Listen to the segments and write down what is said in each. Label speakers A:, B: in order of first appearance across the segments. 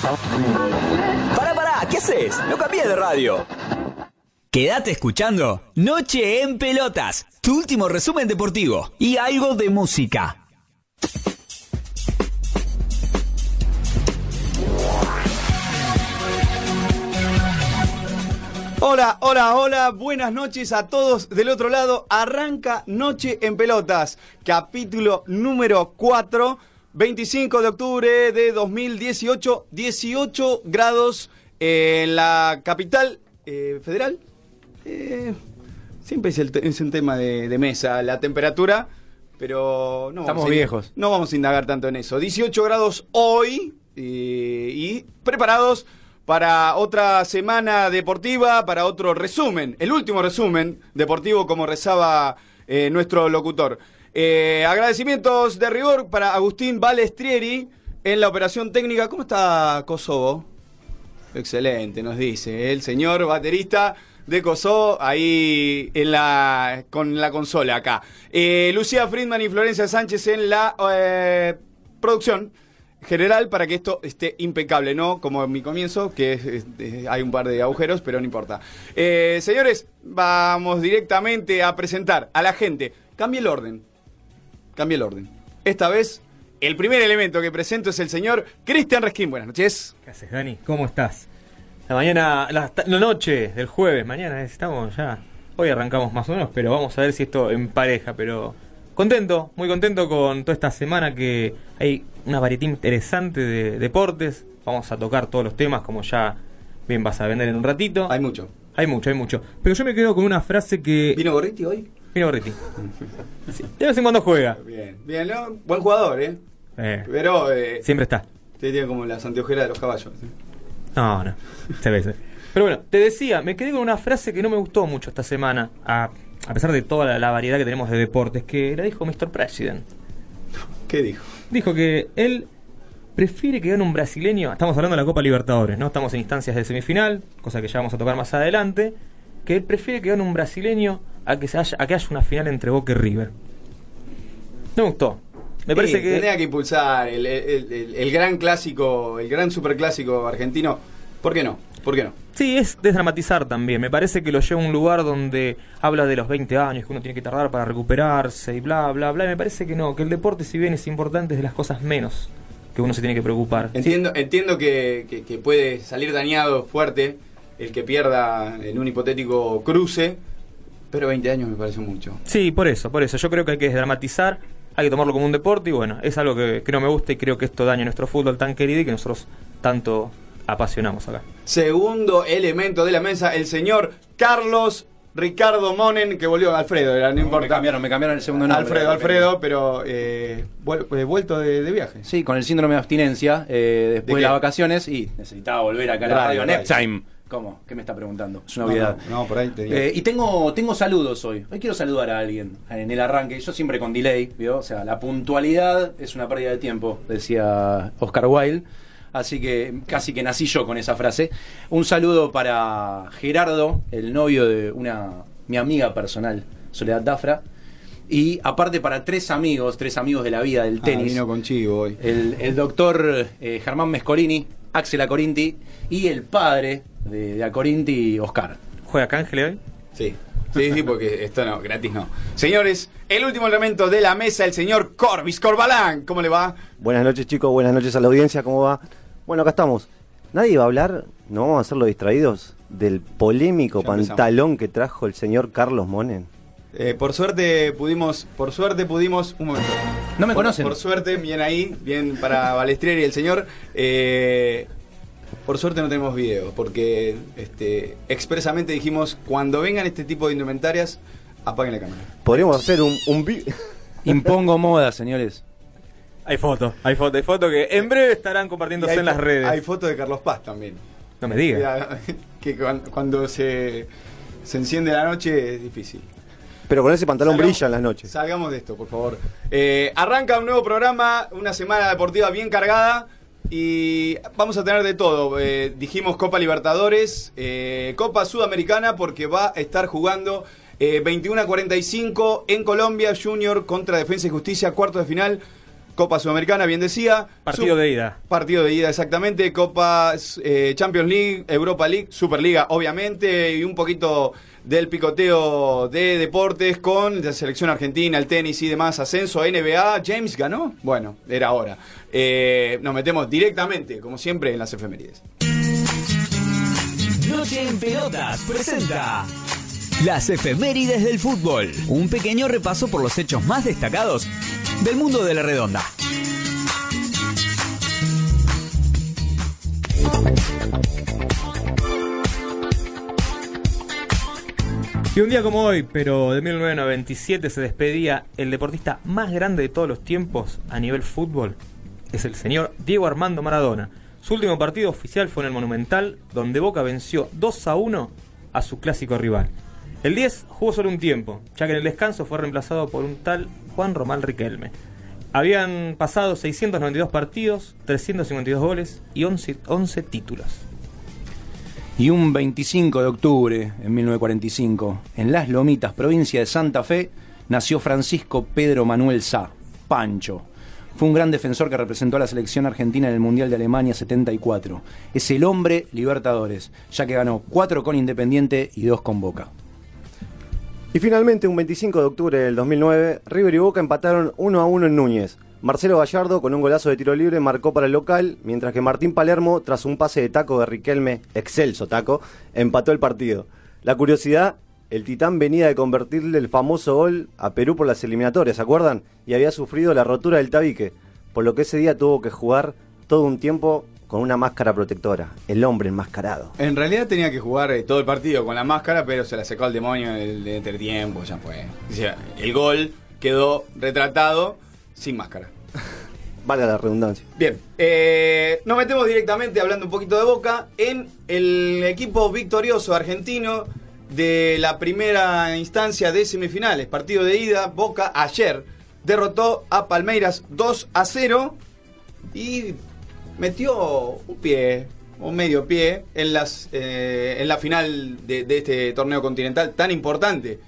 A: Pará, pará, ¿qué haces? No cambié de radio. Quédate escuchando Noche en Pelotas, tu último resumen deportivo y algo de música.
B: Hola, hola, hola, buenas noches a todos del otro lado. Arranca Noche en Pelotas, capítulo número 4, 25 de octubre de 2018, 18 grados en la capital eh, federal. Eh, siempre es, el es un tema de, de mesa la temperatura, pero no
C: Estamos
B: vamos a-
C: viejos.
B: No vamos a indagar tanto en eso. 18 grados hoy eh, y preparados para otra semana deportiva, para otro resumen, el último resumen deportivo como rezaba eh, nuestro locutor. Eh, agradecimientos de rigor para Agustín Balestrieri en la operación técnica. ¿Cómo está Kosovo? Excelente, nos dice el señor baterista de Kosovo ahí en la, con la consola acá. Eh, Lucía Friedman y Florencia Sánchez en la eh, producción general para que esto esté impecable, ¿no? Como en mi comienzo, que hay un par de agujeros, pero no importa. Señores, vamos directamente a presentar a la gente. Cambie el orden. Cambie el orden. Esta vez, el primer elemento que presento es el señor Cristian Resquín. Buenas noches.
C: ¿Qué haces, Dani? ¿Cómo estás? La mañana, la noche del jueves, mañana estamos ya. Hoy arrancamos más o menos, pero vamos a ver si esto empareja. Pero contento, muy contento con toda esta semana que hay una variedad interesante de deportes. Vamos a tocar todos los temas, como ya bien vas a vender en un ratito.
B: Hay mucho.
C: Hay mucho, hay mucho. Pero yo me quedo con una frase que.
B: ¿Vino Gorriti hoy?
C: Vino Gorriti. Sí, De vez en cuando juega.
B: Bien, bien, ¿no? buen jugador, ¿eh?
C: Eh,
B: Pero eh,
C: siempre está.
B: te tiene como las anteojeras de los caballos. ¿eh?
C: No, no. Se ve, se ve. Pero bueno, te decía, me quedé con una frase que no me gustó mucho esta semana, a, a pesar de toda la, la variedad que tenemos de deportes, que la dijo Mr. President.
B: ¿Qué dijo?
C: Dijo que él prefiere que gane un brasileño, estamos hablando de la Copa Libertadores, ¿no? Estamos en instancias de semifinal, cosa que ya vamos a tocar más adelante, que él prefiere que gane un brasileño a que, se haya, a que haya una final entre Boca y River. No me gustó. Me parece
B: Sí,
C: que...
B: Tenía que impulsar el, el- el- el gran clásico, el gran superclásico argentino. ¿Por qué no? ¿Por qué no?
C: Sí, es desdramatizar también. Me parece que lo lleva a un lugar donde habla de los 20 años, que uno tiene que tardar para recuperarse y bla, bla, bla. Y me parece que no, que el deporte, si bien es importante, es de las cosas menos que uno se tiene que preocupar.
B: Entiendo, entiendo que, que- que puede salir dañado fuerte el que pierda en un hipotético cruce, pero 20 años me parece mucho.
C: Sí, por eso, por eso. Yo creo que hay que desdramatizar, hay que tomarlo como un deporte y bueno, es algo que, que no me gusta y creo que esto daña nuestro fútbol tan querido y que nosotros tanto apasionamos acá.
B: Segundo elemento de la mesa, el señor Carlos Ricardo Monen, que volvió Alfredo, era, no importa.
D: Me cambiaron, me cambiaron el segundo nombre.
B: Alfredo, Alfredo, pero eh, eh, vuelto de, de viaje.
D: Sí, con el síndrome de abstinencia eh,
B: ¿De
D: después de, las vacaciones y necesitaba volver acá a la
B: radio,
D: radio. Neptime. ¿Cómo? ¿Qué me está preguntando? Es una obviedad.
B: no, no, por ahí tenía.
D: Eh, y tengo, tengo saludos hoy. Hoy quiero saludar a alguien en el arranque. Yo siempre con delay, ¿vio? O sea, la puntualidad es una pérdida de tiempo, decía Oscar Wilde. Así que casi que nací yo con esa frase. Un saludo para Gerardo, el novio de una mi amiga personal, Soledad Dafra. Y aparte para tres amigos, tres amigos de la vida del
B: Ah,
D: tenis.
B: vino con Chivo hoy.
D: El, el doctor eh, Germán Mescolini, Axel Acorinti y el padre de, de Acorinti, Oscar.
C: ¿Juega Cángel hoy?
B: Sí. Sí, sí, porque esto no, gratis no. Señores, el último elemento de la mesa, el señor Corbis Corbalán. ¿Cómo le va?
E: Buenas noches chicos, buenas noches a la audiencia, ¿cómo va? Bueno, acá estamos. Nadie va a hablar, no vamos a hacerlo distraídos, del polémico
B: Ya empezamos.
E: pantalón que trajo el señor Carlos Monen.
B: Eh, por suerte pudimos, por suerte pudimos, un momento.
D: No me
B: Por-
D: conocen.
B: Por suerte, bien ahí, bien para Balestrieri y el señor. Eh, por suerte no tenemos video, porque este, expresamente dijimos, cuando vengan este tipo de indumentarias, apaguen la cámara.
E: Podríamos hacer un, un
D: Impongo moda, señores.
C: Hay fotos, hay fotos, hay fotos que en breve estarán compartiéndose en las redes.
B: Hay fotos de Carlos Paz también.
C: No me digas.
B: Que cuan- cuando se, se enciende la noche es difícil.
E: Pero con ese pantalón
B: Salgamos-
E: brilla en las noches.
B: Salgamos de esto, por favor. Eh, arranca un nuevo programa, una semana deportiva bien cargada. Y vamos a tener de todo. Eh, dijimos Copa Libertadores, eh, Copa Sudamericana, porque va a estar jugando eh, 21 a 45 en Colombia, Junior contra Defensa y Justicia, cuarto de final. Copa Sudamericana, bien decía.
C: Partido de ida.
B: Partido de ida, exactamente. Copa eh, Champions League, Europa League, Superliga, obviamente. Y un poquito del picoteo de deportes con la selección argentina, el tenis y demás. Ascenso a NBA. James ganó. Bueno, era hora. Eh, nos metemos directamente, como siempre, en las efemérides.
A: Noche en Pelotas presenta las efemérides del fútbol. Un pequeño repaso por los hechos más destacados del mundo de la redonda.
C: Y un día como hoy, pero de 1997, se despedía el deportista más grande de todos los tiempos a nivel fútbol. Es el señor Diego Armando Maradona. Su último partido oficial fue en el Monumental, donde Boca venció 2 a 1 a su clásico rival. El 10 jugó solo un tiempo, ya que en el descanso fue reemplazado por un tal Juan Román Riquelme. Habían pasado 692 partidos, 352 goles y 11, 11 títulos.
D: Y un 25 de octubre, en 1945, en Las Lomitas, provincia de Santa Fe, nació Francisco Pedro Manuel Sá, Pancho. Fue un gran defensor que representó a la selección argentina en el Mundial de Alemania 74. Es el hombre Libertadores, ya que ganó cuatro con Independiente y dos con Boca.
E: Y finalmente, un 25 de octubre del 2009, River y Boca empataron 1 a 1 en Núñez. Marcelo Gallardo, con un golazo de tiro libre, marcó para el local, mientras que Martín Palermo, tras un pase de taco de Riquelme, excelso taco, empató el partido. La curiosidad, el Titán venía de convertirle el famoso gol a Perú por las eliminatorias, ¿se acuerdan? Y había sufrido la rotura del tabique, por lo que ese día tuvo que jugar todo un tiempo con una máscara protectora, el hombre enmascarado.
B: En realidad tenía que jugar eh, todo el partido con la máscara, pero se la secó al demonio en el entretiempo, ya fue. O sea, el gol quedó retratado sin máscara.
E: Valga la redundancia.
B: Bien, eh, nos metemos directamente hablando un poquito de Boca en el equipo victorioso argentino de la primera instancia de semifinales. Partido de ida, Boca ayer derrotó a Palmeiras 2 a 0 y metió un pie, un medio pie en, las, eh, en la final de, este torneo continental tan importante.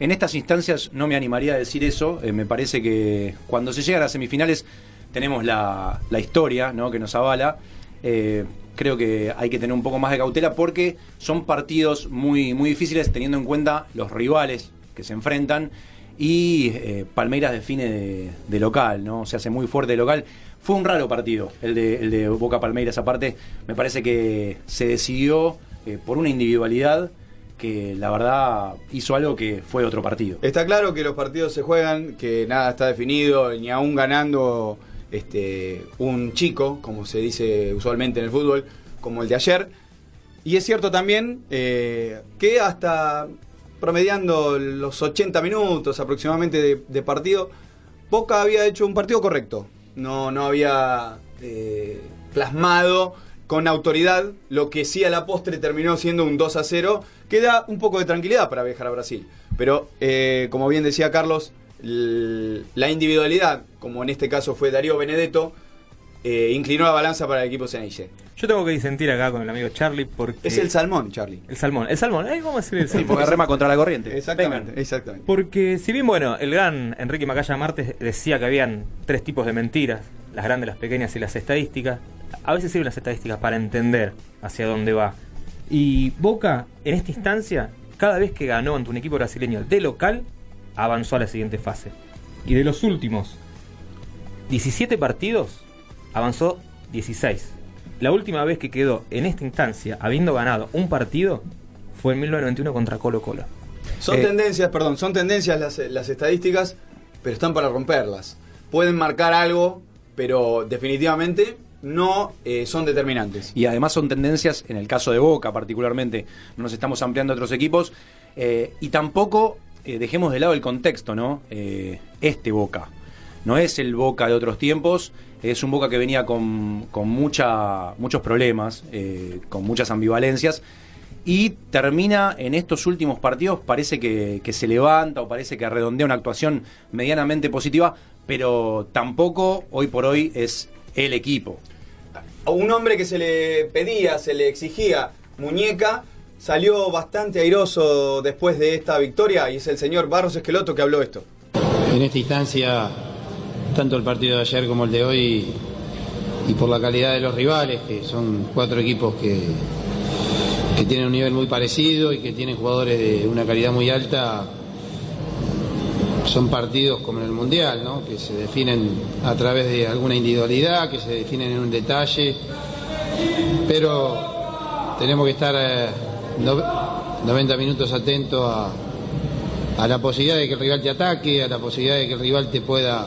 D: En estas instancias no me animaría a decir eso. eh, me parece que cuando se llega a las semifinales tenemos la, la historia ¿no? que nos avala. Eh, creo que hay que tener un poco más de cautela porque son partidos muy, muy difíciles teniendo en cuenta los rivales que se enfrentan y Palmeiras define de, de local, ¿no? Se hace muy fuerte de local. Fue un raro partido el de, el de Boca Palmeiras. Aparte, me parece que se decidió eh, por una individualidad que la verdad hizo algo que fue otro partido.
B: Está claro que los partidos se juegan, que nada está definido, ni aún ganando este, un chico, como se dice usualmente en el fútbol, como el de ayer. Y es cierto también eh, que hasta promediando los 80 minutos aproximadamente de, de partido, Boca había hecho un partido correcto. No, no había eh, plasmado con autoridad lo que sí a la postre terminó siendo un 2 a 0, que da un poco de tranquilidad para viajar a Brasil. Pero, eh, como bien decía Carlos, la individualidad, como en este caso fue Darío Benedetto, eh, inclinó la balanza para el equipo Ceneice.
C: Yo tengo que disentir acá con el amigo Charlie porque...
B: Es el salmón, Charlie.
C: El salmón, el salmón, ¿eh? ¿cómo decir el
D: Sí,
C: salmón?
D: porque rema contra la corriente.
B: Exactamente,
D: Vengan.
B: exactamente.
C: Porque si bien, bueno, el gran Enrique Macaya Martes decía que habían tres tipos de mentiras, las grandes, las pequeñas y las estadísticas, a veces sirven las estadísticas para entender hacia dónde va. Y Boca, en esta instancia, cada vez que ganó ante un equipo brasileño de local, avanzó a la siguiente fase. Y de los últimos 17 partidos, avanzó 16. La última vez que quedó en esta instancia, habiendo ganado un partido, fue en 1991 contra Colo Colo.
B: Son
D: Eh,
B: tendencias, perdón, son tendencias las, las estadísticas, pero están para romperlas. Pueden marcar algo, pero definitivamente no eh, son determinantes.
D: Y además son tendencias, en el caso de Boca particularmente, no nos estamos ampliando a otros equipos, eh, y tampoco eh, dejemos de lado el contexto, ¿no? Eh, este Boca. no es el Boca de otros tiempos, es un Boca que venía con, con mucha, muchos problemas, eh, con muchas ambivalencias, y termina en estos últimos partidos, parece que, que se levanta o parece que redondea una actuación medianamente positiva, pero tampoco hoy por hoy es el equipo.
B: A un hombre que se le pedía, se le exigía muñeca, salió bastante airoso después de esta victoria y es el señor Barros Esqueloto que habló esto.
F: En esta instancia, tanto el partido de ayer como el de hoy, y por la calidad de los rivales, que son cuatro equipos que, que tienen un nivel muy parecido y que tienen jugadores de una calidad muy alta, son partidos como en el Mundial, ¿no? que se definen a través de alguna individualidad, que se definen en un detalle, pero tenemos que estar eh, no- 90 minutos atentos a, a la posibilidad de que el rival te ataque, a la posibilidad de que el rival te pueda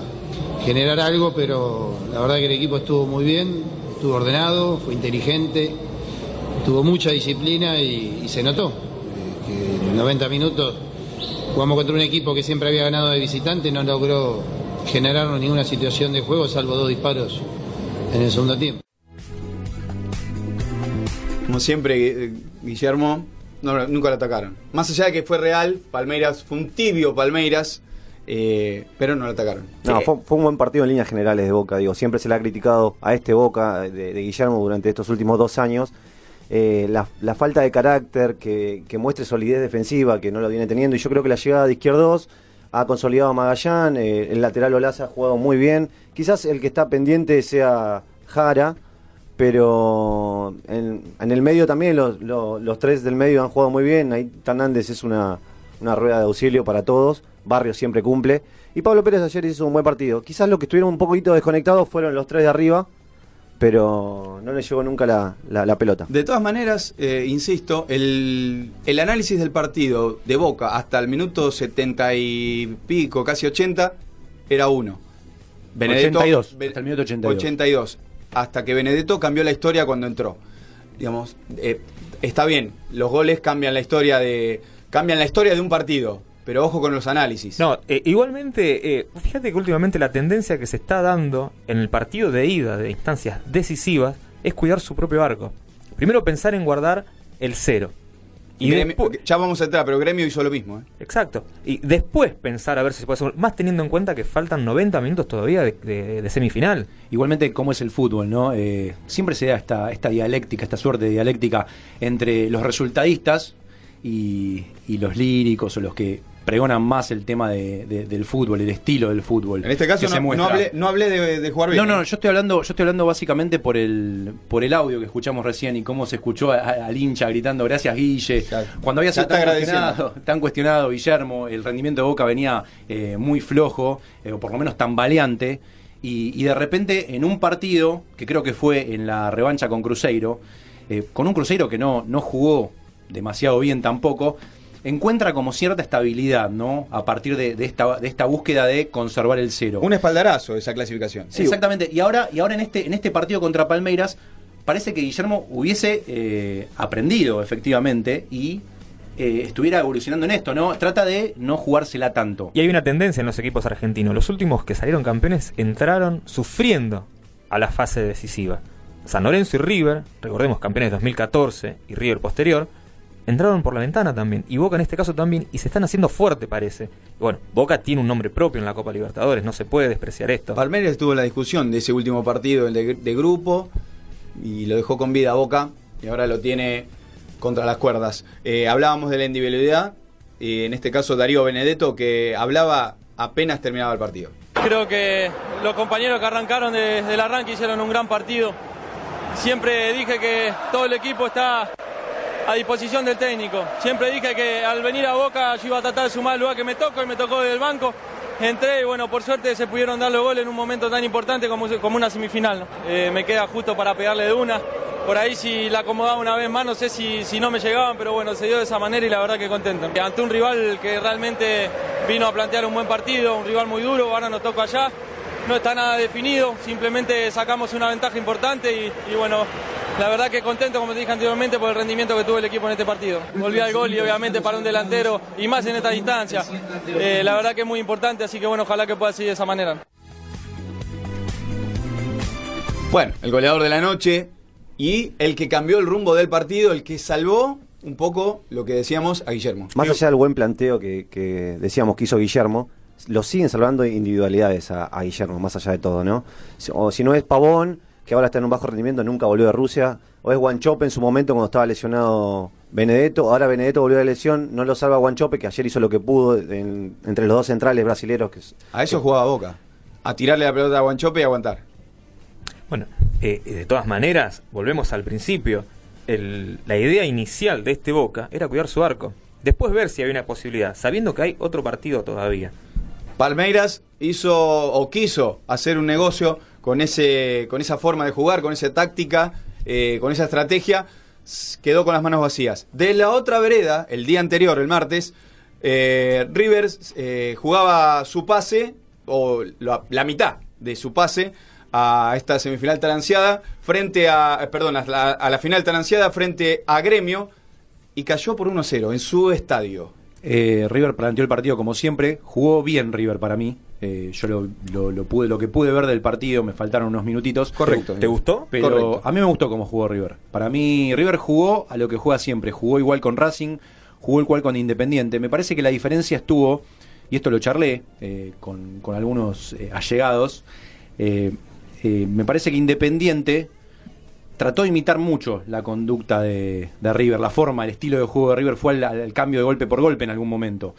F: generar algo, pero la verdad que el equipo estuvo muy bien, estuvo ordenado, fue inteligente, tuvo mucha disciplina y, se notó eh, que en 90 minutos jugamos contra un equipo que siempre había ganado de visitante, no logró generarnos ninguna situación de juego, salvo dos disparos en el segundo tiempo.
B: Como siempre, eh, Guillermo, nunca lo atacaron. Más allá de que fue real, Palmeiras, fue un tibio Palmeiras, eh, pero no lo atacaron.
E: No,
B: Eh,
E: fue, fue un buen partido en líneas generales de Boca, digo, siempre se le ha criticado a este Boca de, de Guillermo durante estos últimos dos años. eh, la, la falta de carácter, que, que muestre solidez defensiva, que no lo viene teniendo, y yo creo que la llegada de Izquierdos ha consolidado a Magallán, eh, el lateral Olaza ha jugado muy bien, quizás el que está pendiente sea Jara, pero en, en el medio también los, los- los tres del medio han jugado muy bien, ahí Hernández es una, una rueda de auxilio para todos, Barrio siempre cumple, y Pablo Pérez ayer hizo un buen partido, quizás los que estuvieron un poquito desconectados fueron los tres de arriba, pero no le llegó nunca la, la- la pelota.
B: De todas maneras, eh, insisto, el, el análisis del partido de Boca hasta el minuto 70 y pico, casi 80, era uno.
D: 82,
B: Be-
D: hasta el minuto 82.
B: 82. Hasta que Benedetto cambió la historia cuando entró. Digamos, eh, está bien, los goles cambian la historia de cambian la historia de un partido, pero ojo con los análisis.
C: No, eh, igualmente, eh, fíjate que últimamente la tendencia que se está dando en el partido de ida de instancias decisivas es cuidar su propio arco. Primero pensar en guardar el cero. Y
B: Gremio- ya vamos a entrar, pero Gremio hizo lo mismo. ¿eh?
C: Exacto. Y después pensar a ver si se puede hacer. Más teniendo en cuenta que faltan 90 minutos todavía de, de- de semifinal.
D: Igualmente, como es el fútbol, ¿no? Eh, siempre se da esta, esta dialéctica, esta suerte de dialéctica entre los resultadistas y, y los líricos o los que pregonan más el tema de- de- del fútbol, el estilo del fútbol.
B: En este caso no, no hablé, no hablé de, de jugar bien.
D: No, no, yo estoy hablando, yo estoy hablando básicamente por el, por el audio que escuchamos recién y cómo se escuchó a- a- al hincha gritando gracias Guille. Cuando había sido tan cuestionado, tan cuestionado Guillermo, el rendimiento de Boca venía eh, muy flojo, eh, o por lo menos tambaleante, y, y de repente en un partido, que creo que fue en la revancha con Cruzeiro, eh, con un Cruzeiro que no, no jugó demasiado bien tampoco, encuentra como cierta estabilidad, ¿no? A partir de, de esta, de esta búsqueda de conservar el cero.
B: Un espaldarazo esa clasificación.
D: Sí, exactamente. Y ahora, y ahora en este, en este partido contra Palmeiras, parece que Guillermo hubiese eh, aprendido efectivamente y eh, estuviera evolucionando en esto, ¿no? Trata de no jugársela tanto.
C: Y hay una tendencia en los equipos argentinos. Los últimos que salieron campeones entraron sufriendo a la fase decisiva. San Lorenzo y River, recordemos campeones 2014 y River posterior, entraron por la ventana también. Y Boca en este caso también. Y se están haciendo fuerte, parece. Y bueno, Boca tiene un nombre propio en la Copa Libertadores. No se puede despreciar esto.
B: Palmeiras estuvo en la discusión de ese último partido, el de, de grupo, y lo dejó con vida a Boca, y ahora lo tiene contra las cuerdas. Eh, hablábamos de la individualidad, y en este caso Darío Benedetto, que hablaba apenas terminaba el partido.
G: Creo que los compañeros que arrancaron desde el arranque hicieron un gran partido. Siempre dije que todo el equipo está a disposición del técnico. Siempre dije que al venir a Boca yo iba a tratar de sumar el lugar que me tocó y me tocó desde el banco. Entré y bueno, por suerte se pudieron dar los goles en un momento tan importante como, como una semifinal. Eh, me queda justo para pegarle de una. Por ahí si la acomodaba una vez más, no sé si, si no me llegaban, pero bueno, se dio de esa manera y la verdad que contento. Ante un rival que realmente vino a plantear un buen partido, un rival muy duro, ahora nos toca allá. No está nada definido, simplemente sacamos una ventaja importante y bueno, la verdad que contento, como te dije anteriormente, por el rendimiento que tuvo el equipo en este partido. Volví al gol y obviamente para un delantero y más en esta distancia. Eh, la verdad que es muy importante, así que bueno, ojalá que pueda seguir de esa manera.
B: Bueno, el goleador de la noche y el que cambió el rumbo del partido, el que salvó un poco lo que decíamos a Guillermo.
E: Más allá del buen planteo que, que decíamos que hizo Guillermo, lo siguen salvando individualidades a, a Guillermo, más allá de todo, ¿no? O si no es Pavón, que ahora está en un bajo rendimiento, nunca volvió de Rusia, o es Guanchope en su momento cuando estaba lesionado Benedetto, ahora Benedetto volvió de lesión, no lo salva Guanchope, que ayer hizo lo que pudo en- entre los dos centrales brasileros. Que,
B: A eso jugaba Boca. A tirarle la pelota a Guanchope y aguantar.
C: Bueno, eh, de todas maneras, volvemos al principio. El- la idea inicial de este Boca era cuidar su arco. Después ver si había una posibilidad, sabiendo que hay otro partido todavía.
B: Palmeiras hizo o quiso hacer un negocio con ese con esa forma de jugar, con esa táctica, eh, con esa estrategia, quedó con las manos vacías. De la otra vereda, el día anterior, el martes, eh, Rivers eh, jugaba su pase, o la, la mitad de su pase, a esta semifinal tan ansiada, frente a, eh, perdón, a la, a la final tan ansiada frente a Gremio, y cayó por 1-0 en su estadio.
D: Eh, River planteó el partido como siempre, jugó bien River para mí. Eh, yo lo, lo- lo pude, lo que pude ver del partido, me faltaron unos minutitos.
B: Correcto.
C: ¿Te gustó?
D: Pero
B: Correcto.
D: a mí me gustó cómo jugó River. Para mí, River jugó a lo que juega siempre. Jugó igual con Racing, jugó igual con Independiente. Me parece que la diferencia estuvo, y esto lo charlé eh, con, con algunos eh, allegados, eh, eh, me parece que Independiente trató de imitar mucho la conducta de, de River, la forma, el estilo de juego de River fue al, al cambio de golpe por golpe en algún momento.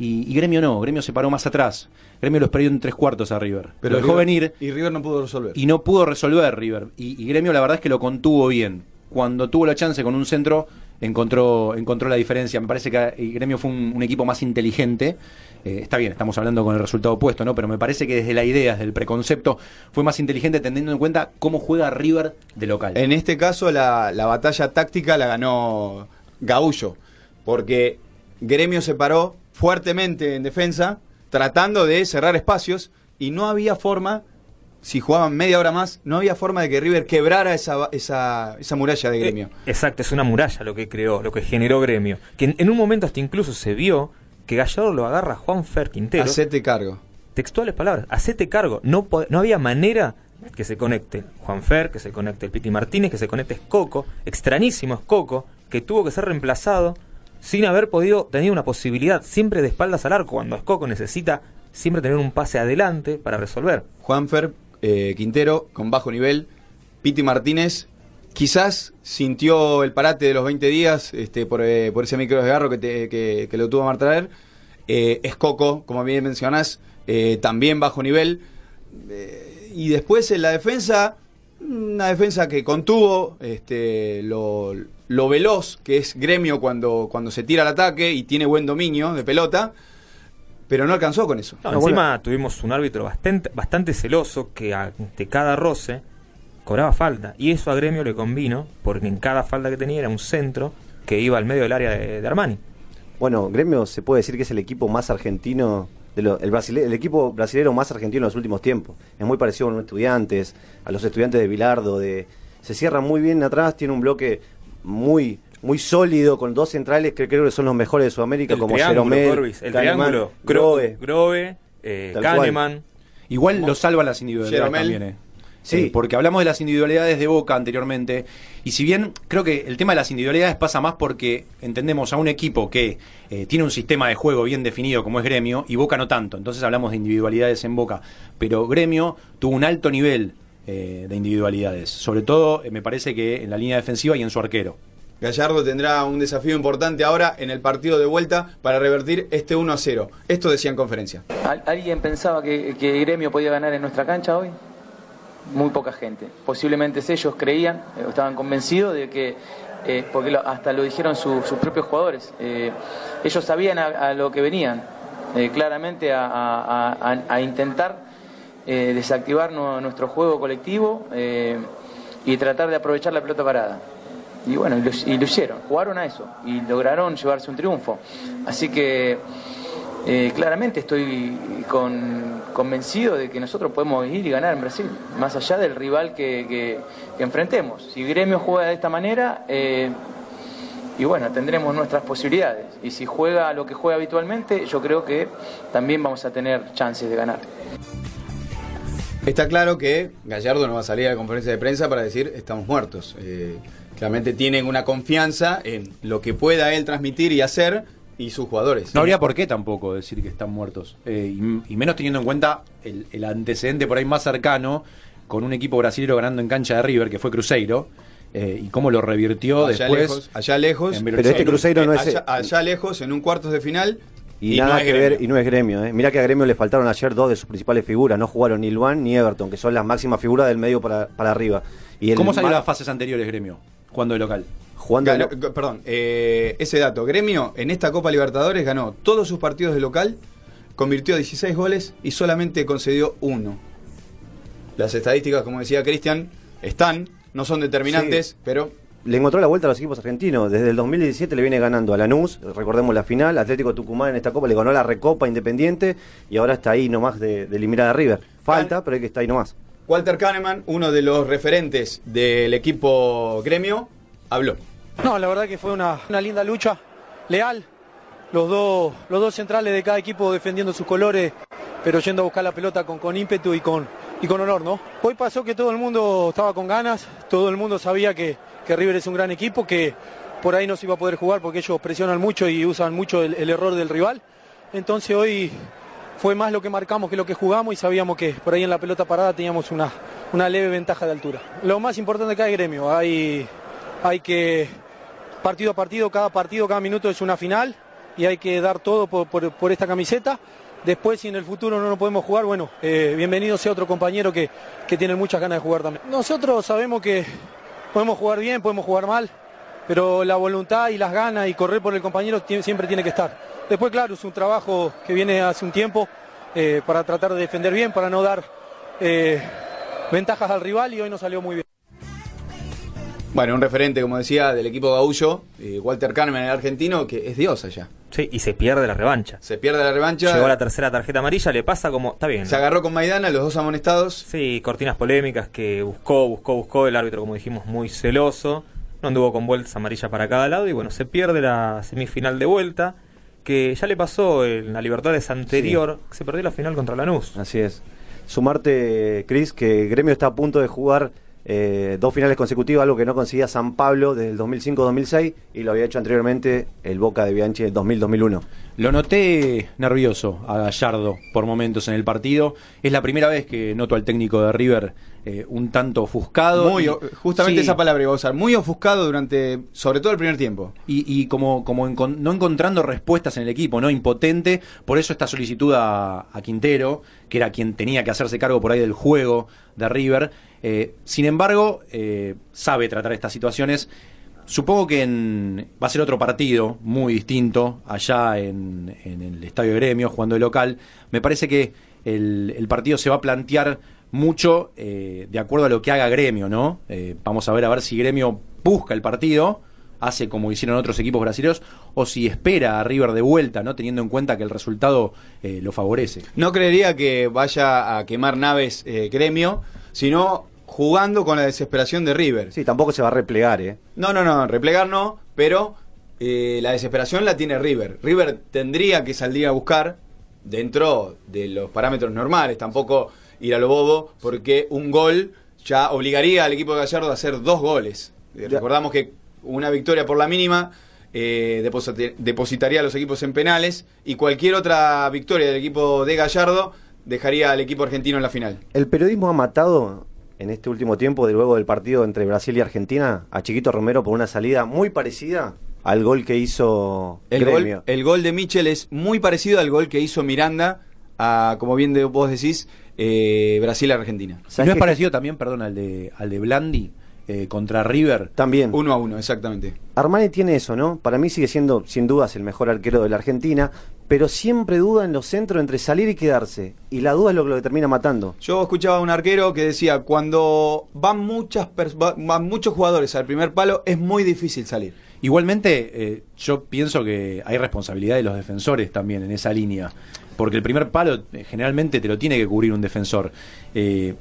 D: Y, y Gremio no, Gremio se paró más atrás. Gremio los perdió en tres cuartos a River. Pero lo dejó
B: River-
D: venir
B: Y River no pudo resolver.
D: y no pudo resolver River. Y, y Gremio la verdad es que lo contuvo bien. Cuando tuvo la chance con un centro, encontró, encontró la diferencia. Me parece que eh, Gremio fue un, un equipo más inteligente. Eh, está bien, estamos hablando con el resultado opuesto, ¿no? Pero me parece que desde la idea, desde el preconcepto, fue más inteligente teniendo en cuenta cómo juega River de local.
B: En este caso, la, la batalla táctica la ganó Gaullo, porque Gremio se paró fuertemente en defensa, tratando de cerrar espacios, y no había forma, si jugaban media hora más, no había forma de que River quebrara esa, esa, esa muralla de Gremio.
C: Eh, exacto, es una muralla lo que creó, lo que generó Gremio. Que en, en un momento hasta incluso se vio que Gallardo lo agarra a Juan Fer Quintero.
B: Hacete cargo.
C: textuales palabras, hacete cargo. No, no había manera que se conecte Juan Fer, que se conecte el Piti Martínez, que se conecte Escoco, extrañísimo Escoco, que tuvo que ser reemplazado sin haber podido tener una posibilidad siempre de espaldas al arco, cuando Escoco necesita siempre tener un pase adelante para resolver.
B: Juanfer eh, Quintero con bajo nivel. Piti Martínez quizás sintió el parate de los 20 días este, por, eh, por ese micro desgarro que, que, que lo tuvo a traer. Eh, es Coco, como bien mencionás, eh, también bajo nivel. Eh, y después en la defensa, una defensa que contuvo este, lo, lo veloz que es Gremio cuando, cuando se tira al ataque y tiene buen dominio de pelota, pero no alcanzó con eso.
C: No,
E: No,
C: encima tuvimos un árbitro bastante, bastante celoso que ante cada roce cobraba falta. Y eso a Gremio le convino, porque en cada falta que tenía era un centro que iba al medio del área de, de Armani.
E: Bueno, Gremio se puede decir que es el equipo más argentino, de lo- el, brasile- el equipo brasilero más argentino en los últimos tiempos. Es muy parecido a los estudiantes, a los estudiantes de Bilardo, de, se cierra muy bien atrás, tiene un bloque muy muy sólido, con dos centrales que creo que son los mejores de Sudamérica,
C: El
E: como Jeromel,
C: Corbis, el
E: Kahneman,
C: triángulo,
E: Grohe.
C: Grobe, Grobe eh, Kahneman.
D: Igual lo salvan las individualidades también, ¿eh?
E: Sí.
D: Eh, porque hablamos de las individualidades de Boca anteriormente, y si bien creo que el tema de las individualidades pasa más porque entendemos a un equipo que eh, tiene un sistema de juego bien definido como es Gremio, y Boca no tanto, entonces hablamos de individualidades en Boca, pero Gremio tuvo un alto nivel eh, de individualidades, sobre todo eh, me parece que en la línea defensiva y en su arquero.
B: Gallardo tendrá un desafío importante ahora en el partido de vuelta para revertir este 1 a 0. Esto decía en conferencia.
H: ¿Al- ¿Alguien pensaba que, que Gremio podía ganar en nuestra cancha hoy? Muy poca gente. Posiblemente ellos creían, eh, estaban convencidos de que, eh, porque hasta lo dijeron su- sus propios jugadores, eh, ellos sabían a, lo que venían, claramente a, a- intentar desactivar nu- nuestro juego colectivo y tratar de aprovechar la pelota parada. Y bueno, y lo hicieron, jugaron a eso y lograron llevarse un triunfo. Así que eh, claramente estoy con- convencido de que nosotros podemos ir y ganar en Brasil, más allá del rival que enfrentemos. Si Gremio juega de esta manera, eh, y bueno, tendremos nuestras posibilidades. Y si juega lo que juega habitualmente, yo creo que también vamos a tener chances de ganar.
B: Está claro que Gallardo no va a salir a la conferencia de prensa para decir estamos muertos. Eh, claramente tienen una confianza en lo que pueda él transmitir y hacer y sus jugadores.
D: No habría por qué tampoco decir que están muertos. Eh, y, y menos teniendo en cuenta el, el antecedente por ahí más cercano con un equipo brasileño ganando en cancha de River, que fue Cruzeiro, eh, y cómo lo revirtió
B: allá
D: después.
B: lejos, allá lejos.
D: en
E: Pero este
D: Cruzeiro.
E: No es.
B: allá, allá lejos, en un cuartos de final.
E: Y,
B: no
E: nada
B: es
E: que
B: Gremio.
E: ver, y no es gremio. ¿eh? Mirá que a gremio le faltaron ayer dos de sus principales figuras. No jugaron ni Luan ni Everton, que son las máximas figuras del medio para, para arriba. Y el
D: ¿Cómo salió las fases anteriores, Gremio? Jugando de local.
E: Jugando
B: Ganó-
E: de lo-
B: perdón, eh, ese dato. Gremio en esta Copa Libertadores ganó todos sus partidos de local, convirtió 16 goles y solamente concedió uno. Las estadísticas, como decía Cristian, están, no son determinantes,
E: Sí.
B: pero
E: le encontró la vuelta a los equipos argentinos. Desde el 2017 le viene ganando a Lanús, recordemos la final, Atlético Tucumán en esta Copa le ganó la Recopa Independiente y ahora está ahí nomás de, de eliminar a River. Falta, pero hay que estar ahí nomás.
B: Walter Kahneman, uno de los referentes del equipo Gremio, habló.
I: No, la verdad que fue una, una linda lucha, leal. Los dos, los dos centrales de cada equipo defendiendo sus colores, pero yendo a buscar la pelota con, con ímpetu y con, y con honor, ¿no? Hoy pasó que todo el mundo estaba con ganas, todo el mundo sabía que, que River es un gran equipo, que por ahí no se iba a poder jugar porque ellos presionan mucho y usan mucho el, el error del rival. Entonces hoy fue más lo que marcamos que lo que jugamos y sabíamos que por ahí en la pelota parada teníamos una, una leve ventaja de altura. Lo más importante acá es gremio, hay, hay que partido a partido, cada partido, cada minuto es una final y hay que dar todo por, por- esta camiseta. Después, si en el futuro no nos podemos jugar, bueno, eh, bienvenido sea otro compañero que, que tiene muchas ganas de jugar también. Nosotros sabemos que podemos jugar bien, podemos jugar mal, pero la voluntad y las ganas y correr por el compañero siempre tiene que estar. Después, claro, es un trabajo que viene hace un tiempo eh, para tratar de defender bien, para no dar eh, ventajas al rival y hoy nos salió muy bien.
B: Bueno, un referente, como decía, del equipo gaullo, eh, Walter Kahneman, el argentino, que es Dios allá.
C: Sí, y se pierde la revancha.
B: Se pierde la revancha.
C: Llegó a la tercera tarjeta amarilla, le pasa como. Está bien.
B: Se agarró con Maidana, los dos amonestados.
C: Sí, cortinas polémicas que buscó, buscó, buscó. El árbitro, como dijimos, muy celoso. No anduvo con vueltas amarillas para cada lado. Y bueno, se pierde la semifinal de vuelta. Que ya le pasó en la Libertadores anterior. que Se perdió la final contra Lanús.
E: Así es. Sumarte, Cris, que Gremio está a punto de jugar eh, dos finales consecutivas, algo que no conseguía San Pablo desde el 2005-2006 y lo había hecho anteriormente el Boca de Bianchi en 2000-2001.
D: Lo noté nervioso a Gallardo por momentos en el partido. Es la primera vez que noto al técnico de River eh, un tanto ofuscado.
B: Muy,
D: y-
B: justamente
D: Sí.
B: esa palabra iba a usar. Muy ofuscado durante, sobre todo el primer tiempo.
D: y, y como, como encon- no encontrando respuestas en el equipo, ¿no? Impotente. Por eso esta solicitud a, a Quintero, que era quien tenía que hacerse cargo por ahí del juego de River. Eh, sin embargo, eh, sabe tratar estas situaciones. Supongo que en- va a ser otro partido muy distinto allá en, el Estadio de Gremio, jugando de local. Me parece que el, partido se va a plantear mucho eh, de acuerdo a lo que haga Gremio, ¿no? Vamos a ver a ver si Gremio busca el partido, hace como hicieron otros equipos brasileños, o si espera a River de vuelta, ¿no? Teniendo en cuenta que el resultado lo favorece.
B: No creería que vaya a quemar naves gremio, sino jugando con la desesperación de River.
E: Sí, tampoco se va a replegar, ¿eh?
B: No, no, no, replegar no, pero eh, la desesperación la tiene River. River tendría que salir a buscar dentro de los parámetros normales, tampoco ir a lo bobo, porque un gol ya obligaría al equipo de Gallardo a hacer dos goles. Eh,
E: Ya.
B: Recordamos que una victoria por la mínima eh, depositaría a los equipos en penales y cualquier otra victoria del equipo de Gallardo dejaría al equipo argentino en la final.
E: El periodismo ha matado en este último tiempo, de luego del partido entre Brasil y Argentina, a Chiquito Romero por una salida muy parecida al gol que hizo
B: El
E: Gremio.
B: gol, el gol de Michel es muy parecido al gol que hizo Miranda, a, como bien de- vos decís, eh, Brasil-Argentina.
D: ¿No
E: ¿Sabes
D: es parecido también, perdón, al de, al de Blandi eh, contra River?
E: También.
B: Uno a uno, exactamente.
E: Armani tiene eso, ¿no? Para mí sigue siendo, sin dudas, el mejor arquero de la Argentina, pero siempre duda en los centros entre salir y quedarse. Y la duda es lo que lo termina matando.
B: Yo escuchaba a un arquero que decía, cuando van, muchas van muchos jugadores al primer palo, es muy difícil salir.
D: Igualmente, eh, yo pienso que hay responsabilidad de los defensores también en esa línea. Porque el primer palo eh, generalmente te lo tiene que cubrir un defensor. Eh,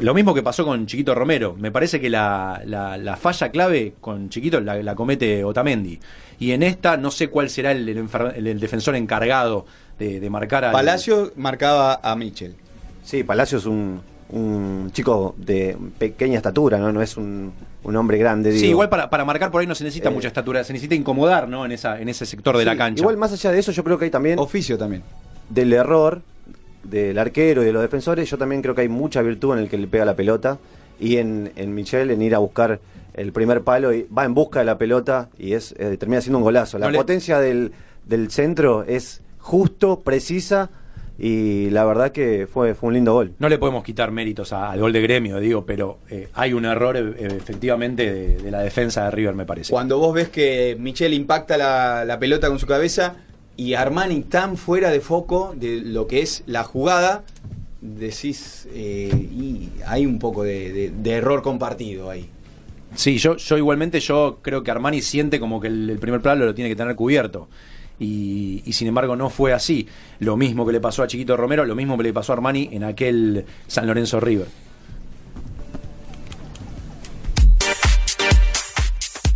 D: lo mismo que pasó con Chiquito Romero. Me parece que la, la- la falla clave con Chiquito la, la comete Otamendi. Y en esta no sé cuál será el, defensor encargado de, de marcar al...
B: Palacio marcaba a Michel.
E: Sí, Palacio es un, un chico de pequeña estatura, ¿no? No es un, un hombre grande.
D: Sí, igual para, para marcar por ahí no se necesita
E: Eh,
D: mucha estatura, se necesita incomodar, ¿no? En esa en ese sector de la cancha.
E: Igual más allá de eso, yo creo que hay también
B: Oficio también.
E: del error del arquero y de los defensores, yo también creo que hay mucha virtud en el que le pega la pelota y en, en Michel en ir a buscar el primer palo y va en busca de la pelota y es eh, termina siendo un golazo. La
D: No le-
E: potencia del, del centro es justo, precisa y la verdad que fue, fue un lindo gol.
D: No le podemos quitar méritos a- al gol de gremio, digo, pero eh, hay un error eh, efectivamente de, de la defensa de River, me parece.
B: Cuando vos ves que Michel impacta la, la pelota con su cabeza y Armani tan fuera de foco de lo que es la jugada, decís, eh, y hay un poco de, de- de error compartido ahí.
D: Sí, yo, yo igualmente yo creo que Armani siente como que el, primer plano lo tiene que tener cubierto. Y, y sin embargo no fue así. Lo mismo que le pasó a Chiquito Romero, lo mismo que le pasó a Armani en aquel San Lorenzo River.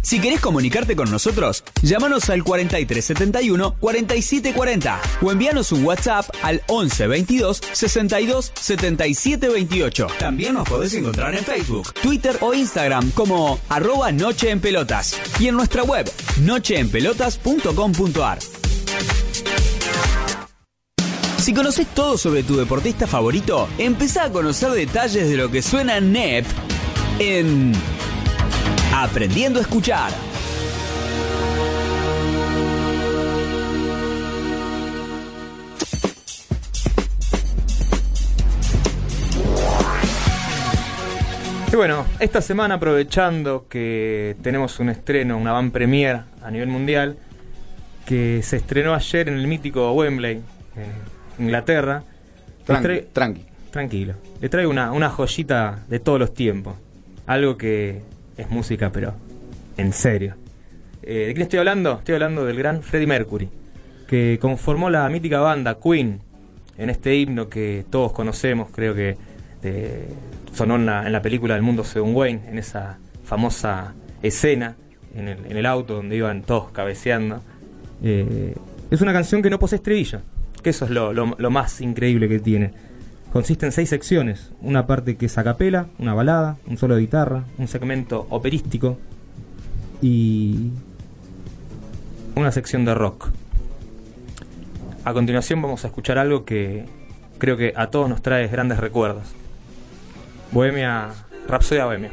A: Si querés comunicarte con nosotros, llámanos al 4371 4740 o envíanos un WhatsApp al 11 22 62 77 28. También nos podés encontrar en Facebook, Twitter o Instagram como arroba Noche en Pelotas y en nuestra web nocheenpelotas.com.ar. Si conoces todo sobre tu deportista favorito, empezá a conocer detalles de lo que suena NEP en Aprendiendo a escuchar.
C: Y bueno, esta semana aprovechando que tenemos un estreno, una van premier a nivel mundial, que se estrenó ayer en el mítico Wembley, en Inglaterra.
B: Tranqui, tranqui.
C: Tranquilo. Le traigo una, una joyita de todos los tiempos. Algo que es música, pero en serio. Eh, ¿De quién estoy hablando? Estoy hablando del gran Freddie Mercury, que conformó la mítica banda Queen en este himno que todos conocemos, creo que sonó en la, en la película del mundo según Wayne, en esa famosa escena en el, el auto donde iban todos cabeceando. Eh, es una canción que no posee estribillo, que eso es lo más increíble que tiene. Consiste en seis secciones, una parte que es a capela, una balada, un solo de guitarra, un segmento operístico y una sección de rock. A continuación vamos a escuchar algo que creo que a todos nos trae grandes recuerdos. Bohemia, Rapsodia Bohemia.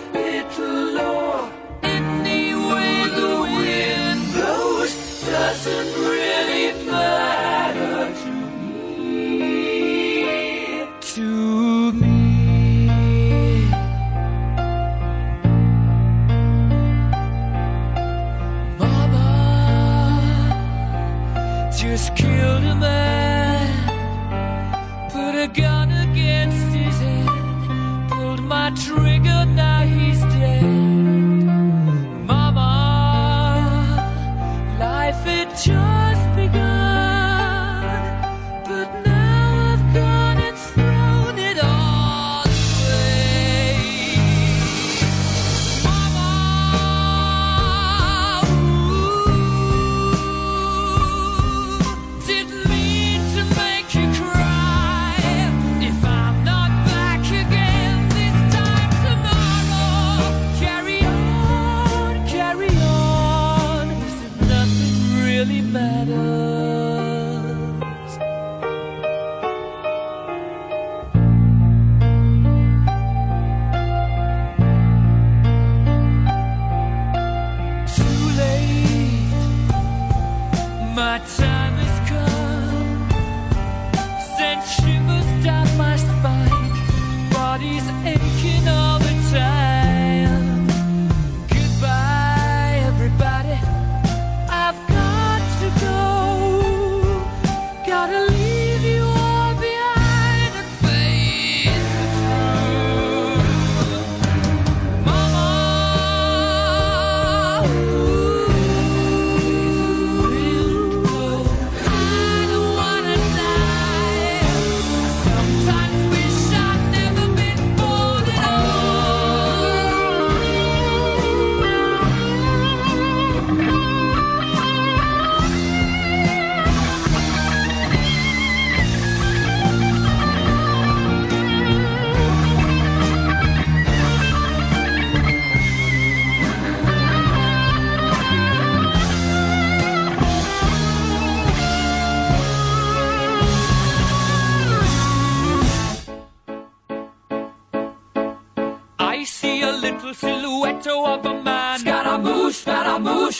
J: doesn't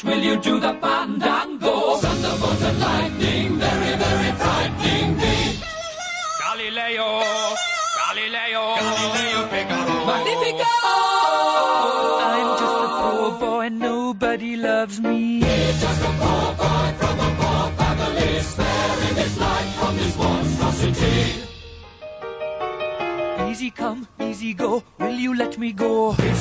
J: Will you do the fandango? Thunderbolt and lightning, very, very frightening me. Galileo, Galileo, Galileo Figaro. Magnifico! I'm just a poor boy, nobody loves me. He's just a poor boy from a poor family, sparing his life from this monstrosity. Easy come, easy go, will you let me go? Bismillah.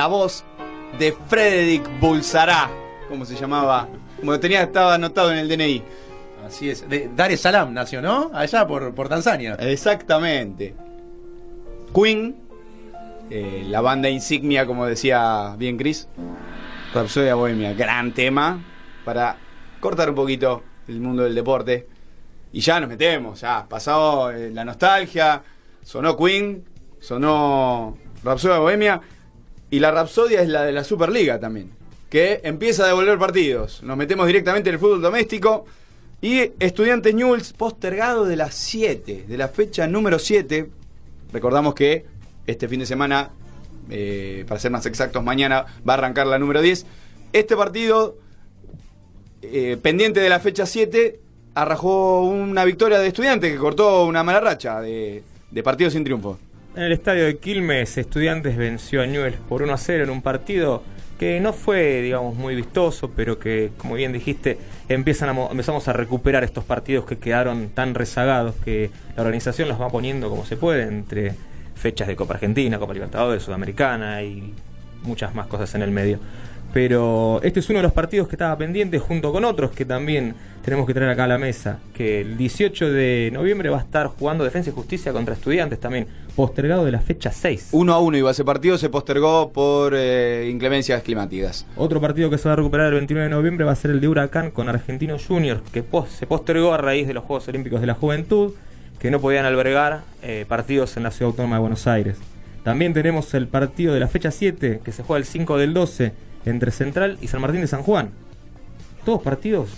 B: La voz de Frederick Bulsará, como se llamaba, como lo tenía, estaba anotado en el DNI.
D: Así es. De Dar es Salaam nació, ¿no? Allá por, por Tanzania.
B: Exactamente. Queen, eh, la banda insignia, como decía bien Chris. Rapsodia Bohemia, gran tema para cortar un poquito el mundo del deporte. Y ya nos metemos, ya pasado eh, la nostalgia, sonó Queen, sonó Rapsodia Bohemia. Y la Rapsodia es la de la Superliga también, que empieza a devolver partidos. Nos metemos directamente en el fútbol doméstico. Y Estudiantes Newell's postergado de las 7, de la fecha número 7. Recordamos que este fin de semana, eh, para ser más exactos, mañana va a arrancar la número 10. Este partido, eh, pendiente de la fecha 7, arrajó una victoria de Estudiantes que cortó una mala racha de, de partidos sin triunfo.
C: En el estadio de Quilmes, Estudiantes venció a Newell's por 1 a 0 en un partido que no fue, digamos, muy vistoso, pero que, como bien dijiste, empiezan a, mo- empezamos a recuperar estos partidos que quedaron tan rezagados que la organización los va poniendo como se puede entre fechas de Copa Argentina, Copa Libertadores, Sudamericana y muchas más cosas en el medio. Pero este es uno de los partidos que estaba pendiente junto con otros que también tenemos que traer acá a la mesa. Que el 18 de noviembre va a estar jugando Defensa y Justicia contra Estudiantes también, postergado de la fecha 6.
B: 1 a 1 iba ese partido, se postergó por eh, inclemencias climáticas.
C: Otro partido que se va a recuperar el 29 de noviembre va a ser el de Huracán con Argentinos Juniors, que pos- se postergó a raíz de los Juegos Olímpicos de la Juventud, que no podían albergar eh, partidos en la Ciudad Autónoma de Buenos Aires. También tenemos el partido de la fecha 7, que se juega el 5 del 12, entre Central y San Martín de San Juan. Todos partidos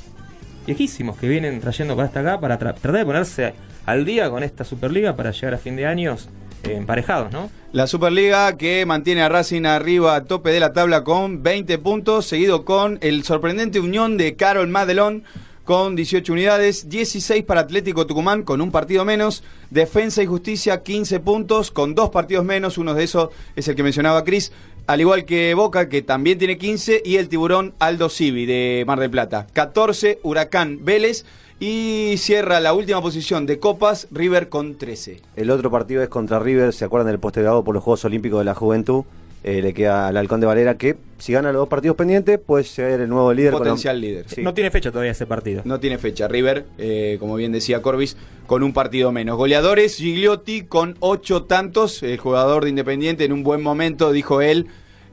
C: viejísimos que vienen trayendo para hasta acá para tra- tratar de ponerse al día con esta Superliga para llegar a fin de años emparejados, ¿no?
B: La Superliga que mantiene a Racing arriba a tope de la tabla con 20 puntos, seguido con el sorprendente Unión de Carol Madelón con 18 unidades, 16 para Atlético Tucumán con un partido menos, Defensa y Justicia 15 puntos con dos partidos menos, uno de esos es el que mencionaba Cris, al igual que Boca que también tiene 15 y el tiburón Aldo Civi de Mar del Plata, 14 Huracán Vélez y cierra la última posición de Copas River con 13.
E: El otro partido es contra River, ¿se acuerdan del postergado por los Juegos Olímpicos de la Juventud? Eh, le queda al Halcón de Valera que, si gana los dos partidos pendientes, puede ser el nuevo líder. con-
B: Potencial líder.
E: Sí.
C: No tiene fecha todavía ese partido.
B: No tiene fecha. River, eh, como bien decía Corbis, con un partido menos. Goleadores, Gigliotti con ocho tantos. El jugador de Independiente en un buen momento, dijo él.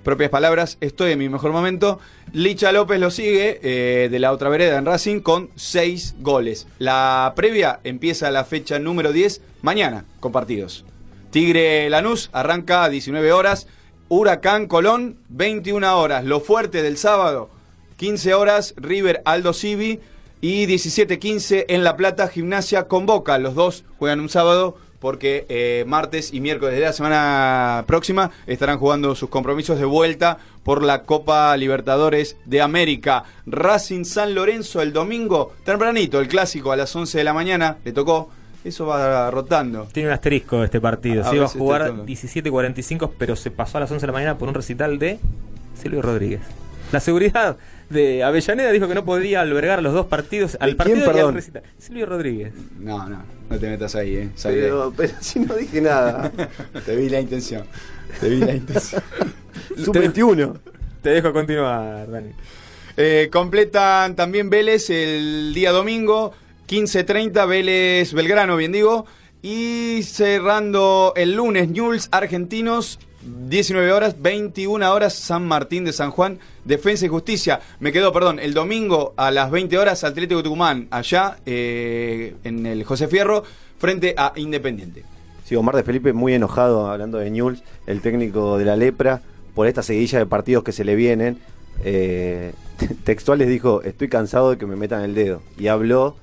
B: Propias palabras, estoy en mi mejor momento. Licha López lo sigue eh, de la otra vereda en Racing con seis goles. La previa empieza la fecha número 10 mañana con partidos. Tigre Lanús arranca a 19 horas. Huracán Colón, 21 horas. Lo fuerte del sábado, 15 horas. River Aldo Civi. Y 17-15 en La Plata, Gimnasia convoca. Los dos juegan un sábado porque eh, martes y miércoles de la semana próxima estarán jugando sus compromisos de vuelta por la Copa Libertadores de América. Racing San Lorenzo el domingo, tempranito, el clásico a las 11 de la mañana, le tocó. Eso va rotando.
C: Tiene un asterisco este partido.
B: A
C: Se iba a jugar
B: te toca.
C: 17.45, pero se pasó a las 11 de la mañana por un recital de Silvio Rodríguez. La seguridad de Avellaneda dijo que no podría albergar los dos partidos al
E: ¿De
C: partido
E: quién,
C: y al
E: perdón?
C: recital. Silvio Rodríguez.
B: No, no, no te metas ahí, eh.
E: Pero, pero si no dije nada.
B: Te vi la intención. Te vi la intención.
E: Sub-21.
C: Te dejo continuar, Dani.
B: Eh, completan también Vélez el día domingo, 15.30, Vélez Belgrano, bien digo. Y cerrando el lunes, Newell's Argentinos, 19 horas, 21 horas, San Martín de San Juan, Defensa y Justicia. Me quedó, perdón, el domingo a las 20 horas, Atlético Tucumán, allá eh, en el José Fierro, frente a Independiente.
E: Sí, Omar de Felipe muy enojado hablando de Newell's, el técnico de la lepra, por esta seguidilla de partidos que se le vienen. Eh, textual dijo, estoy cansado de que me metan el dedo. Y habló